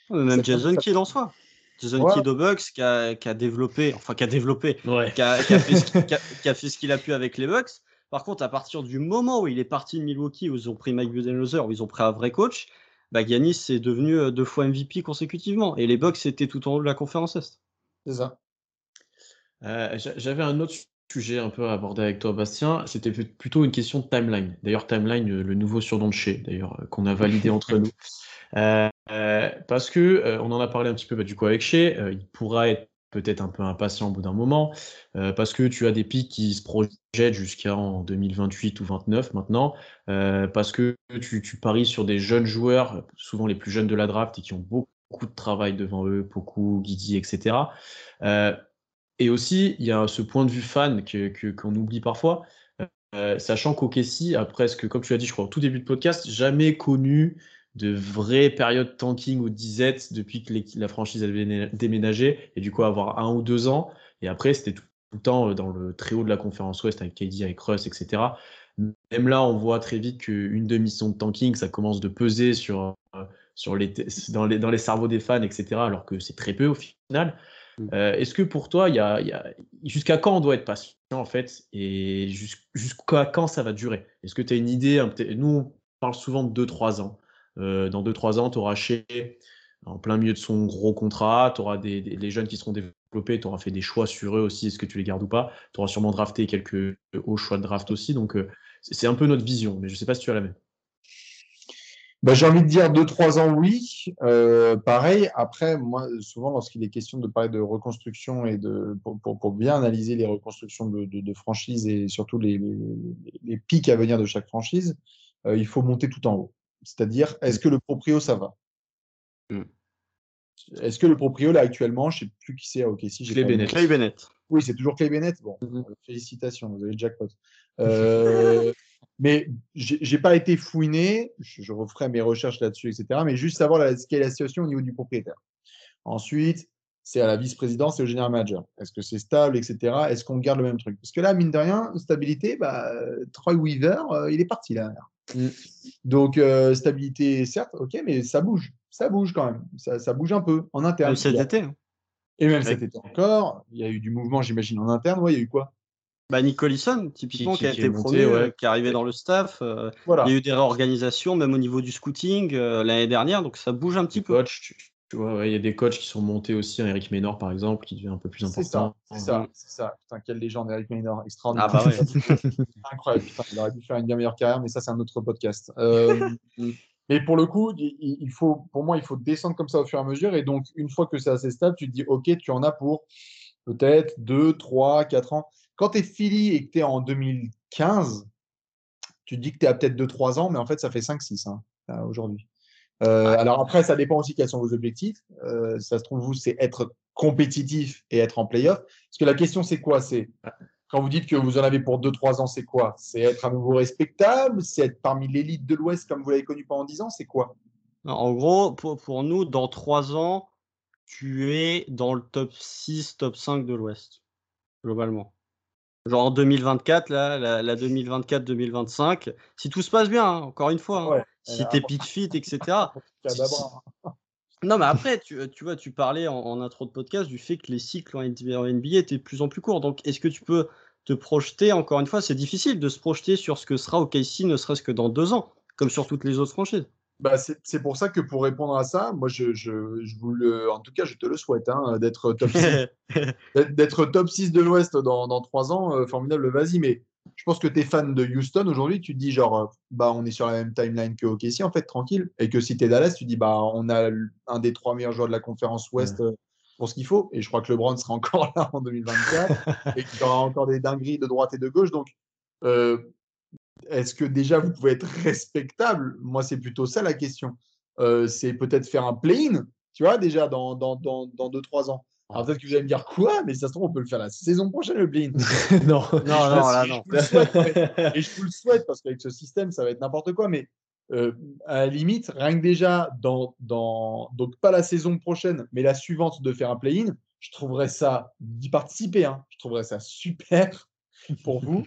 Même Jason Kidd en soi. Jason Kidd au Bucks qui a, qui a, développé, enfin qui a développé, [LAUGHS] qui, a, qui, a fait ce qu'il a, pu avec les Bucks. Par contre, à partir du moment où il est parti de Milwaukee, où ils ont pris Mike Budenholzer, où ils ont pris un vrai coach, bah, Giannis est devenu euh, deux fois MVP consécutivement. Et les Bucks étaient tout en haut de la conférence Est. C'est ça. Euh, j'avais un autre sujet un peu à aborder avec toi, Bastien. C'était plutôt une question de timeline. D'ailleurs, timeline, le nouveau surnom de chez, d'ailleurs, euh, qu'on a [LAUGHS] validé entre nous. parce que on en a parlé un petit peu bah, du coup avec Shea, il pourra être peut-être un peu impatient au bout d'un moment, euh, parce que tu as des pics qui se projettent jusqu'en 2028 ou 29 maintenant, euh, parce que tu, paries sur des jeunes joueurs, souvent les plus jeunes de la draft et qui ont beaucoup de travail devant eux, beaucoup, Guidi, etc. Euh, et aussi, il y a ce point de vue fan qu'on que, oublie parfois, sachant qu'Okessi a presque, comme tu l'as dit, je crois, au tout début de podcast, jamais connu de vraies périodes tanking ou disette depuis que la franchise avait déménagé et du coup avoir un ou deux ans. Et après, c'était tout, le temps euh, dans le très haut de la conférence Ouest avec KD, avec Russ, etc. Même là, on voit très vite qu'une demi-son de tanking, ça commence de peser sur, euh, sur les, dans, les, dans les cerveaux des fans, etc. Alors que c'est très peu au final. Mm. Euh, est-ce que pour toi, y y a, jusqu'à quand on doit être patient en fait et jusqu'à quand ça va durer? Est-ce que tu as une idée Nous, on parle souvent de 2-3 ans. Euh, dans 2-3 ans, tu auras chez en plein milieu de son gros contrat, tu auras des, des, jeunes qui seront développés, tu auras fait des choix sur eux aussi, est-ce que tu les gardes ou pas. Tu auras sûrement drafté quelques hauts choix de draft aussi. Donc, euh, c'est un peu notre vision, mais je ne sais pas si tu as la même. Bah, j'ai envie de dire 2-3 ans, oui. Euh, pareil, après, moi, souvent, lorsqu'il est question de parler de reconstruction et de, pour, pour, bien analyser les reconstructions de, de, de franchises et surtout les, les, les, pics à venir de chaque franchise, il faut monter tout en haut. C'est-à-dire, est-ce que le proprio, ça va? Mmh. Est-ce que le proprio, là, actuellement, je ne sais plus qui c'est à OKC. Clay Bennett. Clay Bennett. Oui, c'est toujours Clay Bennett. Bon, mmh félicitations, vous avez le jackpot. [LAUGHS] Euh, mais j'ai pas été fouiné, je, referai mes recherches là-dessus, etc. Mais juste savoir la, quelle est la situation au niveau du propriétaire. Ensuite, c'est à la vice-présidence et au général manager. Est-ce que c'est stable, etc. Est-ce qu'on garde le même truc? Parce que là, mine de rien, stabilité, bah, Troy Weaver, euh, il est parti là. Mm. Donc, euh, stabilité, certes, ok, mais ça bouge. Ça bouge quand même. Ça, bouge un peu en interne. Même cet été. Hein. Et même cet été encore. Il y a eu du mouvement, j'imagine, en interne. Ouais, il y a eu quoi? Bah, Nick typiquement, qui, a été promu, euh, qui est arrivé dans le staff. Euh, il y a eu des réorganisations, même au niveau du scouting l'année dernière, donc ça bouge un petit peu. Tu vois, il y a des coachs qui sont montés aussi, hein, Eric Ménor par exemple, qui devient un peu plus important. C'est ça, c'est ça, Putain, quelle légende, Eric Ménor, extraordinaire. Ah bah [LAUGHS] Incroyable, putain, il aurait dû faire une bien meilleure carrière, mais ça, c'est un autre podcast. Euh, [LAUGHS] Mais pour le coup, il, faut, pour moi, il faut descendre comme ça au fur et à mesure. Et donc, une fois que c'est assez stable, tu te dis, OK, tu en as pour peut-être 2, 3, 4 ans. Quand tu es Philly et que tu es en 2015, tu te dis que tu es à peut-être 2-3 ans, mais en fait, ça fait 5-6 hein, aujourd'hui. Euh, alors après, ça dépend aussi quels sont vos objectifs. Euh, ça se trouve, vous, c'est être compétitif et être en playoff. Parce que la question, c'est quoi? C'est quand vous dites que vous en avez pour 2-3 ans, c'est quoi? C'est être à nouveau respectable? C'est être parmi l'élite de l'Ouest comme vous l'avez connu pendant 10 ans? C'est quoi? En gros, pour, pour, nous, dans 3 ans, tu es dans le top 6, top 5 de l'Ouest, globalement. Genre en 2024, là, la, 2024-2025, si tout se passe bien, hein, encore une fois, hein, si t'es pick fit, etc. [LAUGHS] non, mais après, tu, tu, vois, tu parlais en, intro de podcast du fait que les cycles en NBA étaient de plus en plus courts. Donc, est-ce que tu peux te projeter, encore une fois, c'est difficile de se projeter sur ce que sera OKC, ne serait-ce que dans deux ans, comme sur toutes les autres franchises. Bah, c'est pour ça que pour répondre à ça, moi, je, je, je vous le, en tout cas, je te le souhaite, hein, d'être top 6, [LAUGHS] d'être top 6 de l'Ouest dans, dans 3 ans, euh, formidable, vas-y. Mais je pense que tu es fan de Houston aujourd'hui, tu te dis genre, euh, bah, on est sur la même timeline que OKC, en fait, tranquille. Et que si tu es Dallas, tu dis, bah, on a un des trois meilleurs joueurs de la conférence Ouest euh, pour ce qu'il faut. Et je crois que LeBron sera encore [LAUGHS] là en 2024 et qu'il y aura encore des dingueries de droite et de gauche. Donc, est-ce que déjà vous pouvez être respectable? Moi, c'est plutôt ça la question. Euh, c'est peut-être faire un play-in, tu vois, déjà dans 2-3 dans, dans, trois ans. Alors peut-être que vous allez me dire quoi, mais ça se trouve, on peut le faire la saison prochaine, le play-in. [LAUGHS] non, non, non, là, non. [LAUGHS] et je vous le souhaite, parce qu'avec ce système, ça va être n'importe quoi. Mais euh, à la limite, rien que déjà, dans, dans, donc pas la saison prochaine, mais la suivante de faire un play-in, je trouverais ça, d'y participer, hein, je trouverais ça super pour vous.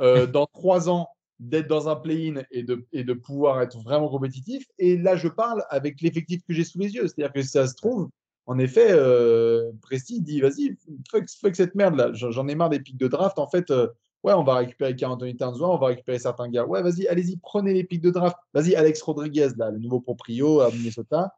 Euh, dans trois ans, d'être dans un play-in et de, et de pouvoir être vraiment compétitif. Et là, je parle avec l'effectif que j'ai sous les yeux. C'est-à-dire que ça se trouve, en effet, euh, Presti dit vas-y, fuck, cette merde-là. J'en ai marre des pics de draft. En fait, euh, ouais, on va récupérer Anthony Towns, on va récupérer certains gars. Ouais, vas-y, allez-y, prenez les pics de draft. Vas-y, Alex Rodriguez, là, le nouveau proprio à Minnesota.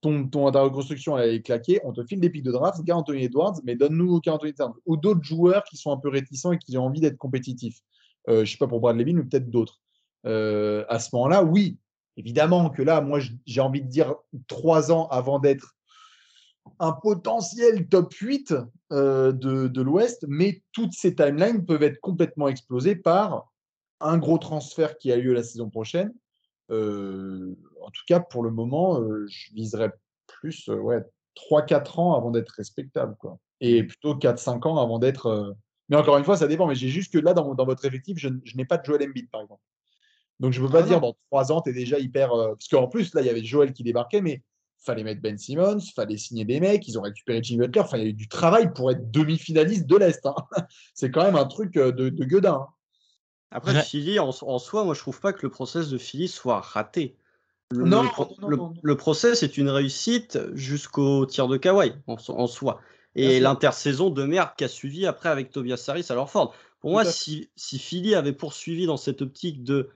Ton, ton, ta reconstruction elle est claquée, on te file des pics de draft, Anthony Edwards, mais donne-nous Anthony Towns. Ou d'autres joueurs qui sont un peu réticents et qui ont envie d'être compétitifs. Euh, je ne sais pas pour Bradley Beal, mais peut-être d'autres. Euh, à ce moment-là, oui, évidemment que là, moi, j'ai envie de dire trois ans avant d'être un potentiel top 8 euh, de, l'Ouest, mais toutes ces timelines peuvent être complètement explosées par un gros transfert qui a lieu la saison prochaine. en tout cas, pour le moment, je viserais plus ouais, 3-4 ans avant d'être respectable. Quoi. Et plutôt 4-5 ans avant d'être mais encore une fois, ça dépend. Mais j'ai juste que là, dans, votre effectif, je, n'ai pas de Joel Embiid, par exemple. Donc, je ne peux pas ah dire dans trois ans, tu es déjà hyper. Euh, parce qu'en plus, là, il y avait Joel qui débarquait, mais il fallait mettre Ben Simmons, il fallait signer des mecs, ils ont récupéré Jimmy Butler. Enfin, il y a eu du travail pour être demi-finaliste de l'Est. Hein. [LAUGHS] C'est quand même un truc euh, de, de gueudin. Hein. Après, Philly, en, soi, moi, je trouve pas que le process de Philly soit raté. Le, non, le, process est une réussite jusqu'au tir de Kawhi en soi et l'intersaison de merde qu'a suivi après avec Tobias Harris à Ford. Pour moi, si, si Philly avait poursuivi dans cette optique de,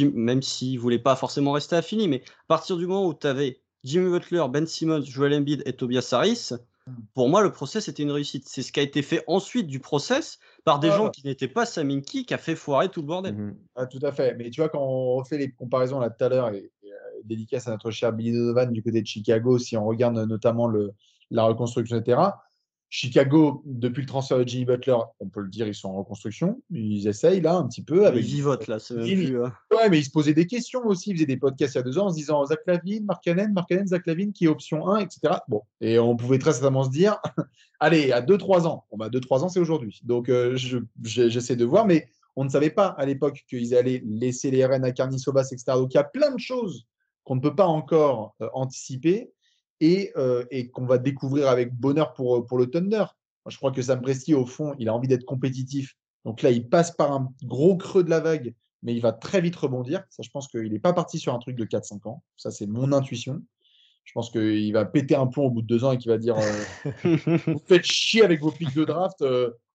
même s'il ne voulait pas forcément rester à Philly, mais à partir du moment où tu avais Jimmy Butler, Ben Simmons, Joel Embiid et Tobias Harris, hmm. pour moi, le process était une réussite. C'est ce qui a été fait ensuite du process par des gens qui n'étaient pas Saminki qui a fait foirer tout le bordel. Mhm. Ah, tout à fait. Mais tu vois, quand on refait les comparaisons là tout à l'heure, et, euh, dédicace à notre cher Billy Donovan du côté de Chicago, si on regarde notamment le, la reconstruction, etc., Chicago, depuis le transfert de Jimmy Butler, on peut le dire, ils sont en reconstruction. Ils essayent là un petit peu. Avec... Ils vivotent là. Plus, hein. Ouais, mais ils se posaient des questions aussi. Ils faisaient des podcasts il y a deux ans en se disant Zach Lavine, Mark Cannon, Mark Zach Lavine qui est option 1, etc. Bon, et on pouvait très certainement se dire [LAUGHS] allez, à 2-3 ans. Bon, bah, 2-3 ans, c'est aujourd'hui. Donc, euh, j'essaie de voir, mais on ne savait pas à l'époque qu'ils allaient laisser les RN à Carnisobas, etc. Donc, il y a plein de choses qu'on ne peut pas encore euh, anticiper et, euh, et qu'on va découvrir avec bonheur pour, euh, pour le Thunder. je crois que Sam Presti, au fond, il a envie d'être compétitif. Donc là, il passe par un gros creux de la vague, mais il va très vite rebondir. Ça, je pense qu'il n'est pas parti sur un truc de 4-5 ans. Ça, c'est mon intuition. Je pense qu'il va péter un plomb au bout de deux ans et qu'il va dire euh, [LAUGHS] Vous faites chier avec vos pics de draft,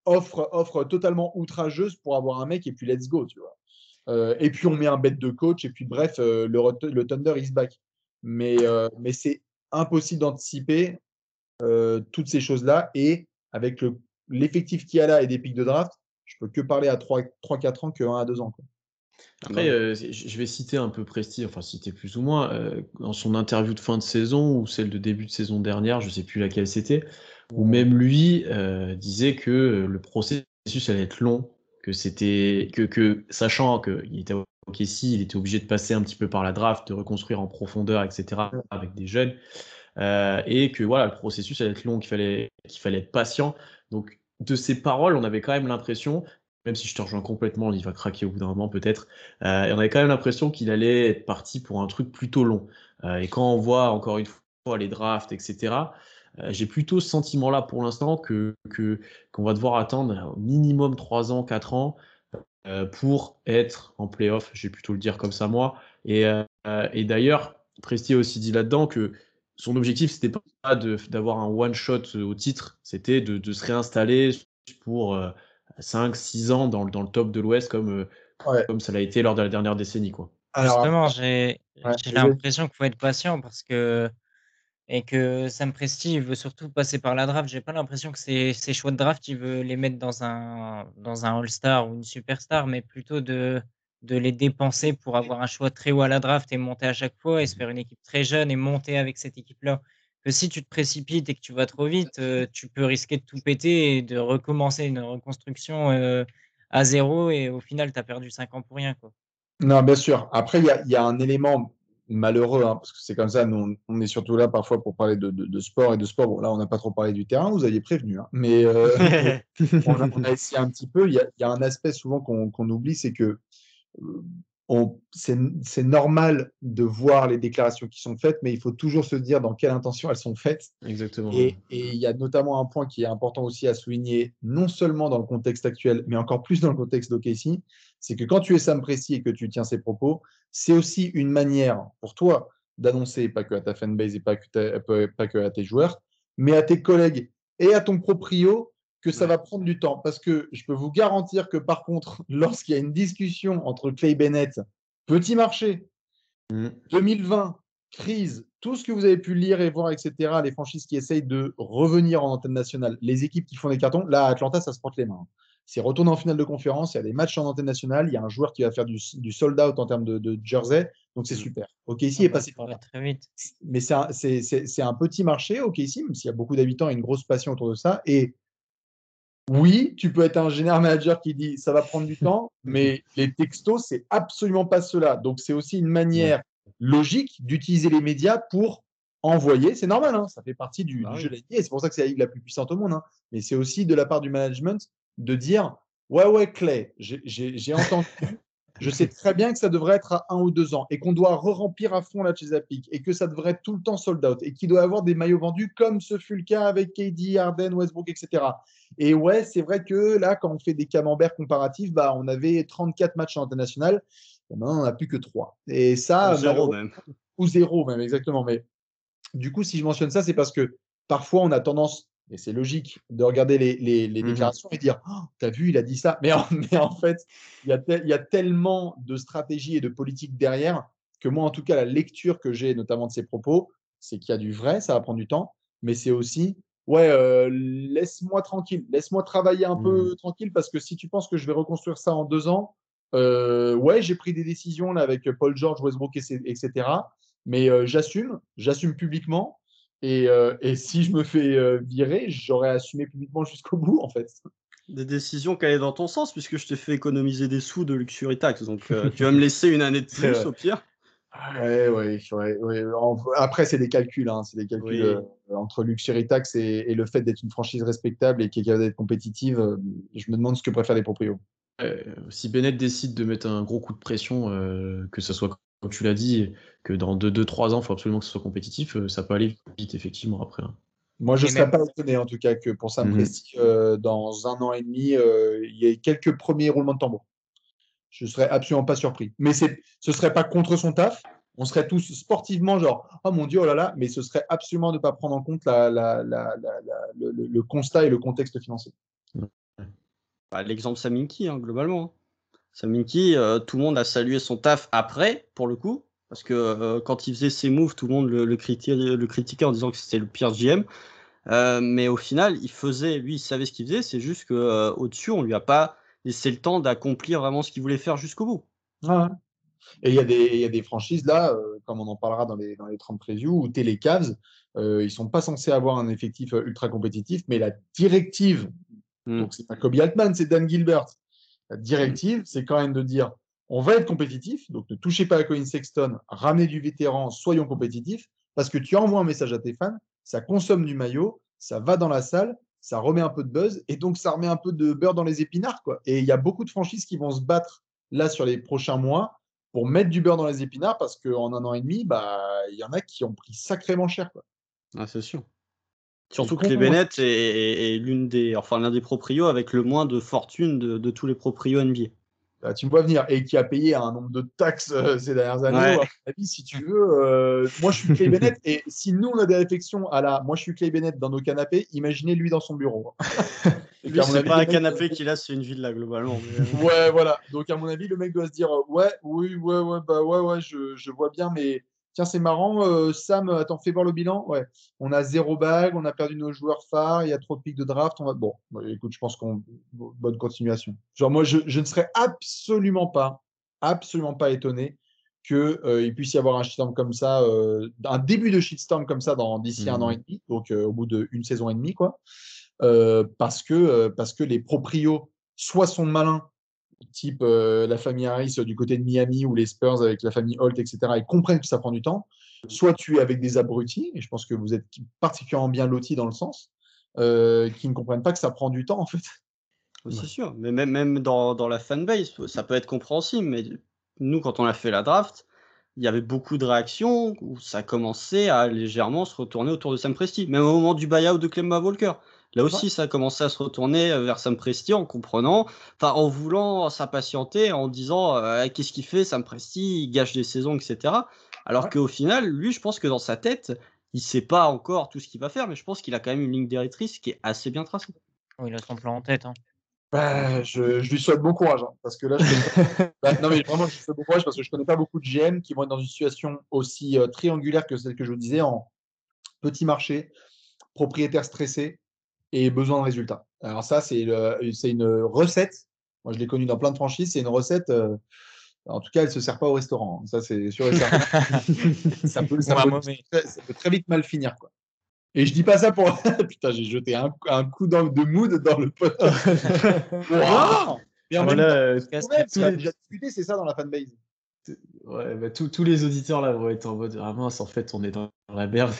offre, offre totalement outrageuse pour avoir un mec et puis let's go. Tu vois. et puis on met un bête de coach et puis bref, le, le Thunder is back. Mais, mais c'est impossible d'anticiper euh, toutes ces choses-là. Et avec l'effectif qu'il y a là et des pics de draft, je peux que parler à 3-4 ans que 1 à 2 ans. Après, euh, je vais citer un peu Presti, enfin citer plus ou moins, euh, dans son interview de fin de saison ou celle de début de saison dernière, je ne sais plus laquelle c'était, où même lui euh, disait que le processus allait être long, que c'était que, que sachant qu'il était au si il était obligé de passer un petit peu par la draft, de reconstruire en profondeur, etc., avec des jeunes, et que voilà, le processus allait être long, qu'il fallait qu'il fallait être patient. Donc de ces paroles, on avait quand même l'impression même si je te rejoins complètement, il va craquer au bout d'un moment peut-être. Euh, et on avait quand même l'impression qu'il allait être parti pour un truc plutôt long. Euh, et quand on voit encore une fois les drafts, etc., euh, j'ai plutôt ce sentiment-là pour l'instant que qu'on va devoir attendre au minimum 3 ans, 4 ans pour être en playoff. J'ai plutôt le dire comme ça moi. Et, et d'ailleurs, Presti a aussi dit là-dedans que son objectif, c'était pas d'avoir un one-shot au titre, c'était de, de, se réinstaller pour 5-6 ans dans, dans, le top de l'Ouest comme, euh, comme ça l'a été lors de la dernière décennie. Quoi. Justement, j'ai l'impression qu'il faut être patient parce que et que Sam Presti veut surtout passer par la draft. J'ai pas l'impression que ses, choix de draft, il veut les mettre dans un, dans un All-Star ou une Superstar, mais plutôt de, de les dépenser pour avoir un choix très haut à la draft et monter à chaque fois et se faire une équipe très jeune et monter avec cette équipe-là que si tu te précipites et que tu vas trop vite, euh, tu peux risquer de tout péter et de recommencer une reconstruction euh, à zéro et au final, tu as perdu 5 ans pour rien. Quoi. Non, bien sûr. Après, il y, a, un élément malheureux, hein, parce que c'est comme ça, nous, on, est surtout là parfois pour parler de, sport et de sport. Bon, là, on n'a pas trop parlé du terrain, vous aviez prévenu, hein. mais euh, [LAUGHS] on, a, essayé un petit peu. Il y, a, un aspect souvent qu'on oublie, c'est que c'est normal de voir les déclarations qui sont faites, mais il faut toujours se dire dans quelle intention elles sont faites. Exactement. Et, il y a notamment un point qui est important aussi à souligner, non seulement dans le contexte actuel, mais encore plus dans le contexte d'OKC, c'est que quand tu es Sam Précis et que tu tiens ces propos, c'est aussi une manière pour toi d'annoncer, pas que à ta fanbase et pas que, pas que à tes joueurs, mais à tes collègues et à ton proprio que ça va prendre du temps. Parce que je peux vous garantir que par contre, [LAUGHS] lorsqu'il y a une discussion entre Clay Bennett, petit marché, 2020, mmh. crise, tout ce que vous avez pu lire et voir, etc., les franchises qui essayent de revenir en antenne nationale, les équipes qui font des cartons, là, Atlanta, ça se porte les mains. C'est retourné en finale de conférence, il y a des matchs en antenne nationale, il y a un joueur qui va faire du, sold out en termes de, jersey, donc c'est mmh. super. OK, ici est passé très vite. Mais c'est un, un, petit marché, OK, ici, même s'il y a beaucoup d'habitants et une grosse passion autour de ça. Et oui, tu peux être un général manager qui dit ça va prendre du [LAUGHS] temps, mais les textos, c'est absolument pas cela. Donc, c'est aussi une manière logique d'utiliser les médias pour envoyer. C'est normal, hein, ça fait partie du, bah jeu et c'est pour ça que c'est la ligue la plus puissante au monde. Hein. Mais c'est aussi de la part du management de dire Ouais, ouais, Clay, j'ai entendu, je sais [LAUGHS] très bien que ça devrait être à un ou deux ans et qu'on doit re-remplir à fond la Chesapeake et que ça devrait être tout le temps sold out et qu'il doit y avoir des maillots vendus comme ce fut le cas avec KD, Harden, Westbrook, etc. Et ouais, c'est vrai que là, quand on fait des camemberts comparatifs, bah, on avait 34 matchs en international. Et maintenant, on n'a plus que 3. Et ça, ou zéro même. Ou zéro même, exactement. Mais du coup, si je mentionne ça, c'est parce que parfois, on a tendance et c'est logique de regarder les, les, mmh déclarations et dire oh, T'as vu, il a dit ça. Mais en, [LAUGHS] mais en fait, il y, a il y, a tellement de stratégie et de politique derrière que moi, en tout cas, la lecture que j'ai, notamment de ses propos, c'est qu'il y a du vrai, ça va prendre du temps, mais c'est aussi Ouais, euh, laisse-moi tranquille, laisse-moi travailler un peu mmh. tranquille parce que si tu penses que je vais reconstruire ça en deux ans, euh, ouais, j'ai pris des décisions là avec Paul George, Westbrook, etc. Mais euh, j'assume, j'assume publiquement euh, et, si je me fais euh, virer, j'aurais assumé publiquement jusqu'au bout, en fait. Des décisions qui allaient dans ton sens, puisque je t'ai fait économiser des sous de Luxury Tax. Donc, euh, tu vas me laisser une année de [LAUGHS] plus, au pire. Ouais, ouais, Après, c'est des calculs. Hein. C'est des calculs entre Luxury Tax et, le fait d'être une franchise respectable et qui est capable d'être compétitive. je me demande ce que préfèrent les proprios. si Bennett décide de mettre un gros coup de pression, que ce soit comme tu l'as dit, que dans 2-3 ans, il faut absolument que ce soit compétitif, euh, ça peut aller vite, effectivement, après. Hein. Moi, je ne serais pas étonné, en tout cas, que pour Sam mmh euh, dans un an et demi, euh, il y ait quelques premiers roulements de tambour. Je ne serais absolument pas surpris. Mais ce ne serait pas contre son taf. On serait tous sportivement genre, oh mon Dieu, oh là là, mais ce serait absolument de ne pas prendre en compte la, le, constat et le contexte financier. Bah, l'exemple Saminki, hein, globalement. Saminki, euh, tout le monde a salué son taf après, pour le coup, parce que euh, quand il faisait ses moves, tout le monde le, critiquait, en disant que c'était le pire GM. Euh, mais au final, il faisait, lui, il savait ce qu'il faisait. C'est juste que au-dessus, on lui a pas laissé le temps d'accomplir vraiment ce qu'il voulait faire jusqu'au bout. Et il y, a des- il y a des franchises là, euh, comme on en parlera dans les, dans les 30 previews, où t'es les Cavs, euh, ils sont pas censés avoir un effectif euh, ultra compétitif, mais la directive, Mm. donc c'est pas Kobe Altman, c'est Dan Gilbert. Directive, c'est quand même de dire on va être compétitif, donc ne touchez pas à Colin Sexton, ramenez du vétéran, soyons compétitifs, parce que tu envoies un message à tes fans, ça consomme du maillot, ça va dans la salle, ça remet un peu de buzz, et donc ça remet un peu de beurre dans les épinards. Et il y a beaucoup de franchises qui vont se battre là sur les prochains mois pour mettre du beurre dans les épinards, parce qu'en un an et demi, bah, il y en a qui ont pris sacrément cher. Quoi. Ah, c'est sûr. Surtout que les hein. Bennett est, est- est l'une des, enfin l'un des proprios avec le moins de fortune de, de tous les proprios NBA. Bah, tu me vois venir, et qui a payé un nombre de taxes euh, ces dernières années. Ouais. À mon avis, si tu veux, euh, moi je suis Clay Bennett, et si nous on a des réflexions à la moi je suis Clay Bennett dans nos canapés, imaginez lui dans son bureau. [LAUGHS] Et Lui, c'est avis, pas un canapé qu'il a, c'est une villa globalement. mais, euh, Ouais, voilà. Donc, à mon avis, le mec doit se dire Ouais, oui, ouais, ouais, bah ouais, ouais, je, je vois bien, mais tiens, c'est marrant, euh, Sam, attends, fais voir le bilan. Ouais, on a zéro bague, on a perdu nos joueurs phares, il y a trop de pics de draft. On va... Bon, bah, écoute, je pense qu'on. Bonne continuation. Genre, moi, je, je ne serais absolument pas, absolument pas étonné qu'il puisse y avoir un shitstorm comme ça, euh, un début de shitstorm comme ça dans d'ici un an et demi, donc euh, au bout d'une saison et demie, quoi. Euh, parce, que, euh, parce que les proprios soit sont malins, type euh, la famille Harris euh, du côté de Miami ou les Spurs avec la famille Holt, etc., et comprennent que ça prend du temps, soit tu es avec des abrutis, et je pense que vous êtes particulièrement bien lotis dans le sens, euh, qui ne comprennent pas que ça prend du temps, en fait. C'est sûr, mais même, même dans, dans la fanbase, ça peut être compréhensible, mais nous, quand on a fait la draft, il y avait beaucoup de réactions où ça commençait à légèrement se retourner autour de Sam Presti, même au moment du buyout de Kemba Walker. Là aussi, ça a commencé à se retourner euh, vers Sam Presti en comprenant, enfin en voulant s'impatienter, en disant euh, qu'est-ce qu'il fait, Sam Presti, il gâche des saisons, etc. Alors Ouais. qu'au final, lui, je pense que dans sa tête, il sait pas encore tout ce qu'il va faire, mais je pense qu'il a quand même une ligne directrice qui est assez bien tracée. Oh, il a son plan en tête. hein. Bah, je, je lui souhaite bon courage, hein, parce que là, je [LAUGHS] Bah, non mais vraiment, je lui souhaite bon courage parce que je connais pas beaucoup de GM qui vont être dans une situation aussi euh, triangulaire que celle que je vous disais en petit marché, propriétaire stressé et besoin de résultats. Alors ça, c'est une recette. Moi, je l'ai connu dans plein de franchises. C'est une recette. euh, en tout cas, elle se sert pas au restaurant. hein. Ça, c'est sûr et certain. [LAUGHS] ça, peut, ça Ou un peut- mauvais. ça peut très vite mal finir, quoi. Et je dis pas ça pour. [LAUGHS] Putain, j'ai jeté un, un coup dans- de mood dans le podcast. [LAUGHS] Wow Mais en Ah, même là, temps, euh, déjà discuté, c'est ça dans la fanbase. Ouais, bah, tous- tous les auditeurs là vont être en mode Ah mince, en fait, on est dans la merde.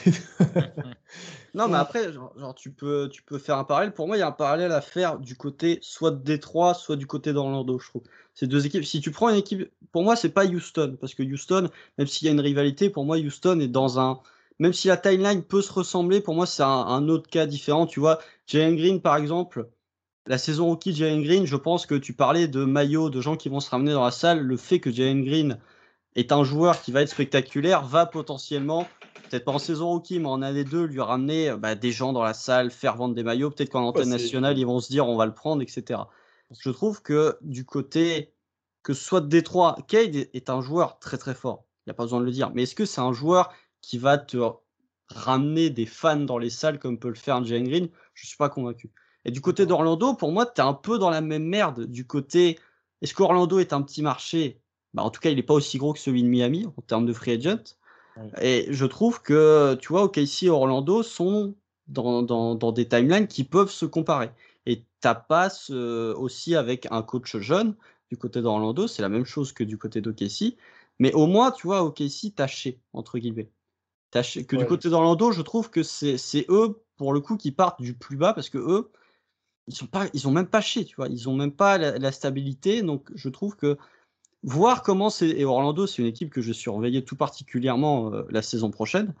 Non, mais après, genre, genre, tu, peux, tu peux faire un parallèle. Pour moi, il y a un parallèle à faire du côté soit de Détroit, soit du côté d'Orlando, je trouve. Ces deux équipes. Si tu prends une équipe, pour moi, c'est pas Houston, parce que Houston, même s'il y a une rivalité, pour moi, Houston est dans un. Même si la timeline peut se ressembler, pour moi, c'est un, un autre cas différent. Tu vois, Jalen Green, par exemple, la saison rookie de Jalen Green, je pense que tu parlais de maillots, de gens qui vont se ramener dans la salle. Le fait que Jalen Green est un joueur qui va être spectaculaire va potentiellement peut-être pas en saison rookie, mais en année 2, lui ramener euh, bah, des gens dans la salle, faire vendre des maillots. Peut-être qu'en antenne nationale, ils vont se dire on va le prendre, etc. Je trouve que du côté, que ce soit de Détroit, Cade est- un joueur très très fort. Il n'y a pas besoin de le dire. Mais est-ce que c'est un joueur qui va te ramener des fans dans les salles comme peut le faire Jalen Green? Je ne suis pas convaincu. Et du côté d'Orlando, pour moi, tu es un peu dans la même merde. Du côté, est-ce qu'Orlando est un petit marché? Bah, En tout cas, il n'est pas aussi gros que celui de Miami en termes de free agent. Et je trouve que, tu vois, OKC et Orlando sont dans, dans, dans des timelines qui peuvent se comparer. Et t'as pas ce- aussi avec un coach jeune du côté d'Orlando, c'est la même chose que du côté d'OKC. Mais au moins, tu vois, OKC taché, entre guillemets. Taché, que Ouais. du côté d'Orlando, je trouve que c'est eux, pour le coup, qui partent du plus bas parce que eux, ils sont pas, ils ont même pas ché, tu vois, ils ont même pas la, la stabilité. Donc, je trouve que voir comment c'est. Et Orlando, c'est une équipe que je surveillais tout particulièrement euh, la saison prochaine.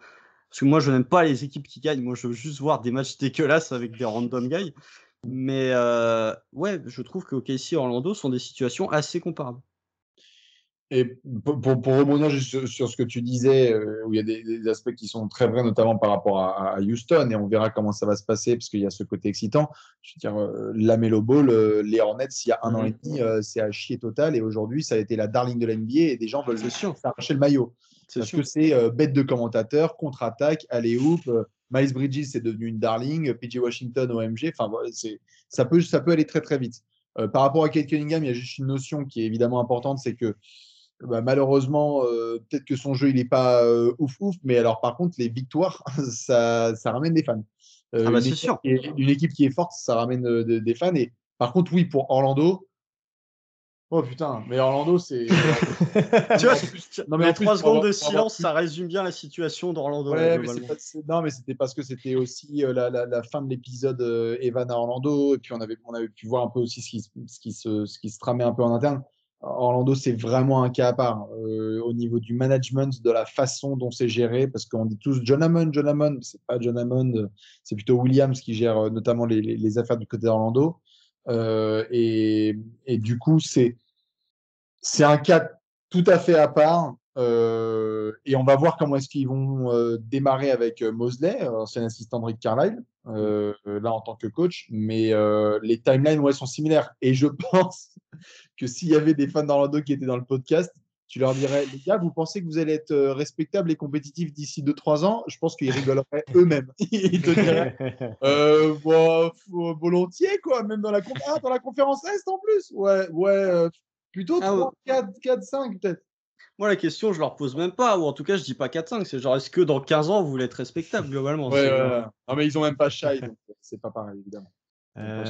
Parce que moi, je n'aime pas les équipes qui gagnent. Moi, je veux juste voir des matchs [LAUGHS] dégueulasses avec des random guys. Mais euh, ouais, je trouve que OKC et Orlando sont des situations assez comparables. Et pour, pour, pour rebondir juste sur, sur ce que tu disais, euh, où il y a des, des aspects qui sont très vrais, notamment par rapport à, à Houston, et on verra comment ça va se passer, parce qu'il y a ce côté excitant. Je veux dire, euh, la Melo Ball, euh, les Hornets, il y a un an et demi, euh, c'est à chier total, et aujourd'hui, ça a été la darling de l'NBA, et des gens veulent C'est sûr. le maillot. C'est Parce sûr. que c'est euh, bête de commentateur, contre-attaque, aller-hoop. euh, Miles Bridges, c'est devenu une darling. PJ Washington, OMG. Enfin, voilà, ça, peut, ça peut aller très, très vite. Par rapport à Kate Cunningham, il y a juste une notion qui est évidemment importante c'est que bah, malheureusement, euh, peut-être que son jeu, il n'est pas euh, ouf ouf, mais alors par contre, les victoires, [LAUGHS] ça, ça ramène des fans. Euh, Ah bah, une, c'est équipe sûr. qui est- une équipe qui est forte, ça ramène de- des fans. Et par contre, oui, pour Orlando. Oh putain, mais Orlando, c'est. [LAUGHS] Tu vois, Non, mais les trois secondes avoir- de silence, ça résume bien la situation d'Orlando. Ouais, c'est- non, mais c'était parce que c'était aussi la, la- la fin de l'épisode Evan à Orlando, et puis on avait, on avait pu voir un peu aussi ce qui, se- ce qui, se, ce qui se tramait un peu en interne. Orlando, c'est vraiment un cas à part euh, au niveau du management, de la façon dont c'est géré, parce qu'on dit tous John Hammond, John Hammond, c'est pas John Hammond, c'est plutôt Williams qui gère euh, notamment les affaires du côté d'Orlando. Euh, et, et du coup, c'est c'est un cas tout à fait à part. Euh, et on va voir comment est-ce qu'ils vont euh, démarrer avec euh, Mosley, ancien assistant de Rick Carlisle, euh, euh, là en tant que coach. Mais euh, les timelines ouais, sont similaires. Et je [LAUGHS] pense que s'il y avait des fans d'Orlando qui étaient dans le podcast, tu leur dirais, les gars, vous pensez que vous allez être respectables et compétitifs d'ici 2-3 ans? Je pense qu'ils rigoleraient [LAUGHS] eux-mêmes. [LAUGHS] Ils te diraient, euh, bon, faut- volontiers, quoi, même dans la, conf- ah, dans la conférence Est en plus? Ouais, ouais, euh, plutôt Ah 3, 4, 4, 5 peut-être. Moi, la question, je leur pose même pas, ou en tout cas, je dis pas 4-5. C'est genre, est-ce que dans 15 ans, vous voulez être respectable globalement? Ouais, ouais, ouais. Non, mais ils ont même pas Shai, donc c'est pas pareil, évidemment. Euh,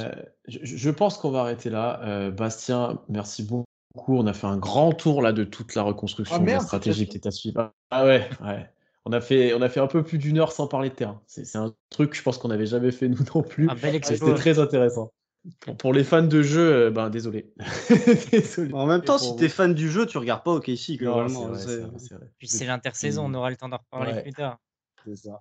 je, je pense qu'on va arrêter là. Euh, Bastien, merci beaucoup. On a fait un grand tour là de toute la reconstruction Ah, de la merde, stratégie que tu à suivre. Ah ouais, ouais. On a fait, on a fait un peu plus d'une heure sans parler de terrain. C'est c'est un truc, je pense qu'on n'avait jamais fait nous non plus. C'était très intéressant. Pour, pour les fans de jeu, euh, ben désolé. [LAUGHS] désolé. En même temps, si t'es fan du jeu, tu regardes pas au KC Non, c'est globalement. vrai, c'est- c'est vrai, c'est vrai. Puis c'est l'intersaison, on aura le temps d'en reparler Ouais. plus tard. Ça.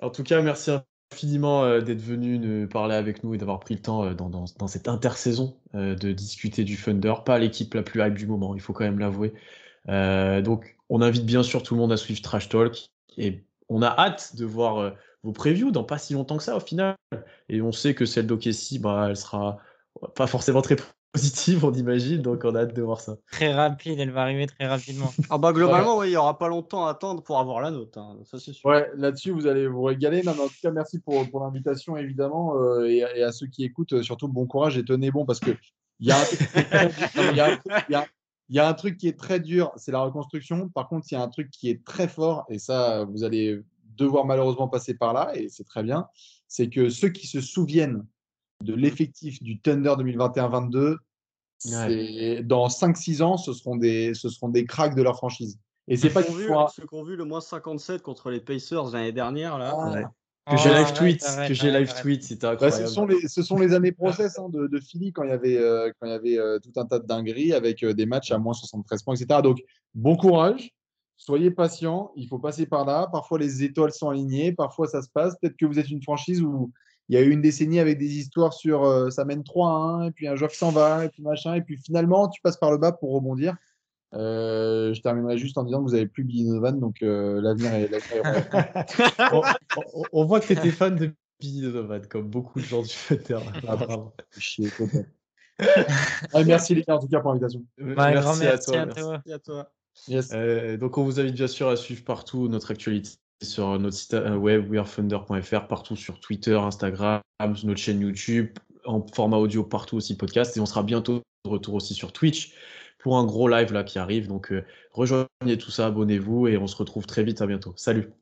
En tout cas, merci infiniment euh, d'être venu nous parler avec nous et d'avoir pris le temps euh, dans, dans- dans cette intersaison euh, de discuter du Thunder. Pas l'équipe la plus hype du moment, il faut quand même l'avouer. Euh, donc, on invite bien sûr tout le monde à suivre Trash Talk et on a hâte de voir euh, vos previews dans pas si longtemps que ça au final. Et on sait que celle d'Okessi, bah, elle sera pas forcément très positive, on imagine, donc on a hâte de voir ça. Très rapide, elle va arriver très rapidement. [LAUGHS] Ah bah globalement, ouais, il y aura pas longtemps à attendre pour avoir la note. hein, Ça c'est sûr. Ouais, là-dessus, vous allez vous régaler. Non, mais en tout cas, merci pour, pour l'invitation, évidemment. euh, et, et à ceux qui écoutent, euh, surtout bon courage et tenez bon, parce que il y, y a un truc- il y a- il y a un truc qui est très dur, c'est la reconstruction. Par contre, il y a un truc qui est très fort, et ça, vous allez devoir malheureusement passer par là, et c'est très bien. C'est que ceux qui se souviennent de l'effectif du Thunder 2021-22, c'est- dans 5-6 ans, ce seront, des, ce seront des cracks de leur franchise. Et c'est pas Ceux qui qu'il ont vu- faut un- Ceux qui ont vu le moins 57 contre les Pacers l'année dernière, là. Ah, Ouais. Oh, Que j'ai live arrête, tweet, arrête, que j'ai live arrête. tweet, c'était Bah, incroyable. ce, sont les, ce sont les années process hein, de, de Philly quand il y avait, euh, quand il y avait euh, tout un tas de dingueries avec euh, des matchs à moins 73 points, etc. Donc, bon courage, soyez patients, il faut passer par là. Parfois, les étoiles sont alignées, parfois, ça se passe. Peut-être que vous êtes une franchise où il y a eu une décennie avec des histoires sur euh, ça mène 3 à 1, et puis un joueur qui s'en va, et puis machin, et puis finalement, tu passes par le bas pour rebondir. Euh, je terminerai juste en disant que vous avez plus Billy Donovan, donc euh, l'avenir est, [LAUGHS] on, on- on voit que tu étais fan de Billy Donovan, comme beaucoup de gens du Thunder. [LAUGHS] Ah, bravo. Chier, total. Ouais, merci les gars, en tout cas, pour l'invitation. Bah, merci à toi. Merci à toi. Euh, donc on vous invite bien sûr à suivre partout notre actualité sur notre site euh, web wearethunder.fr, partout sur Twitter, Instagram, notre chaîne YouTube, en format audio partout aussi podcast. Et on sera bientôt de retour aussi sur Twitch pour un gros live là qui arrive. Donc euh, rejoignez tout ça, abonnez-vous et on se retrouve très vite. À bientôt. Salut.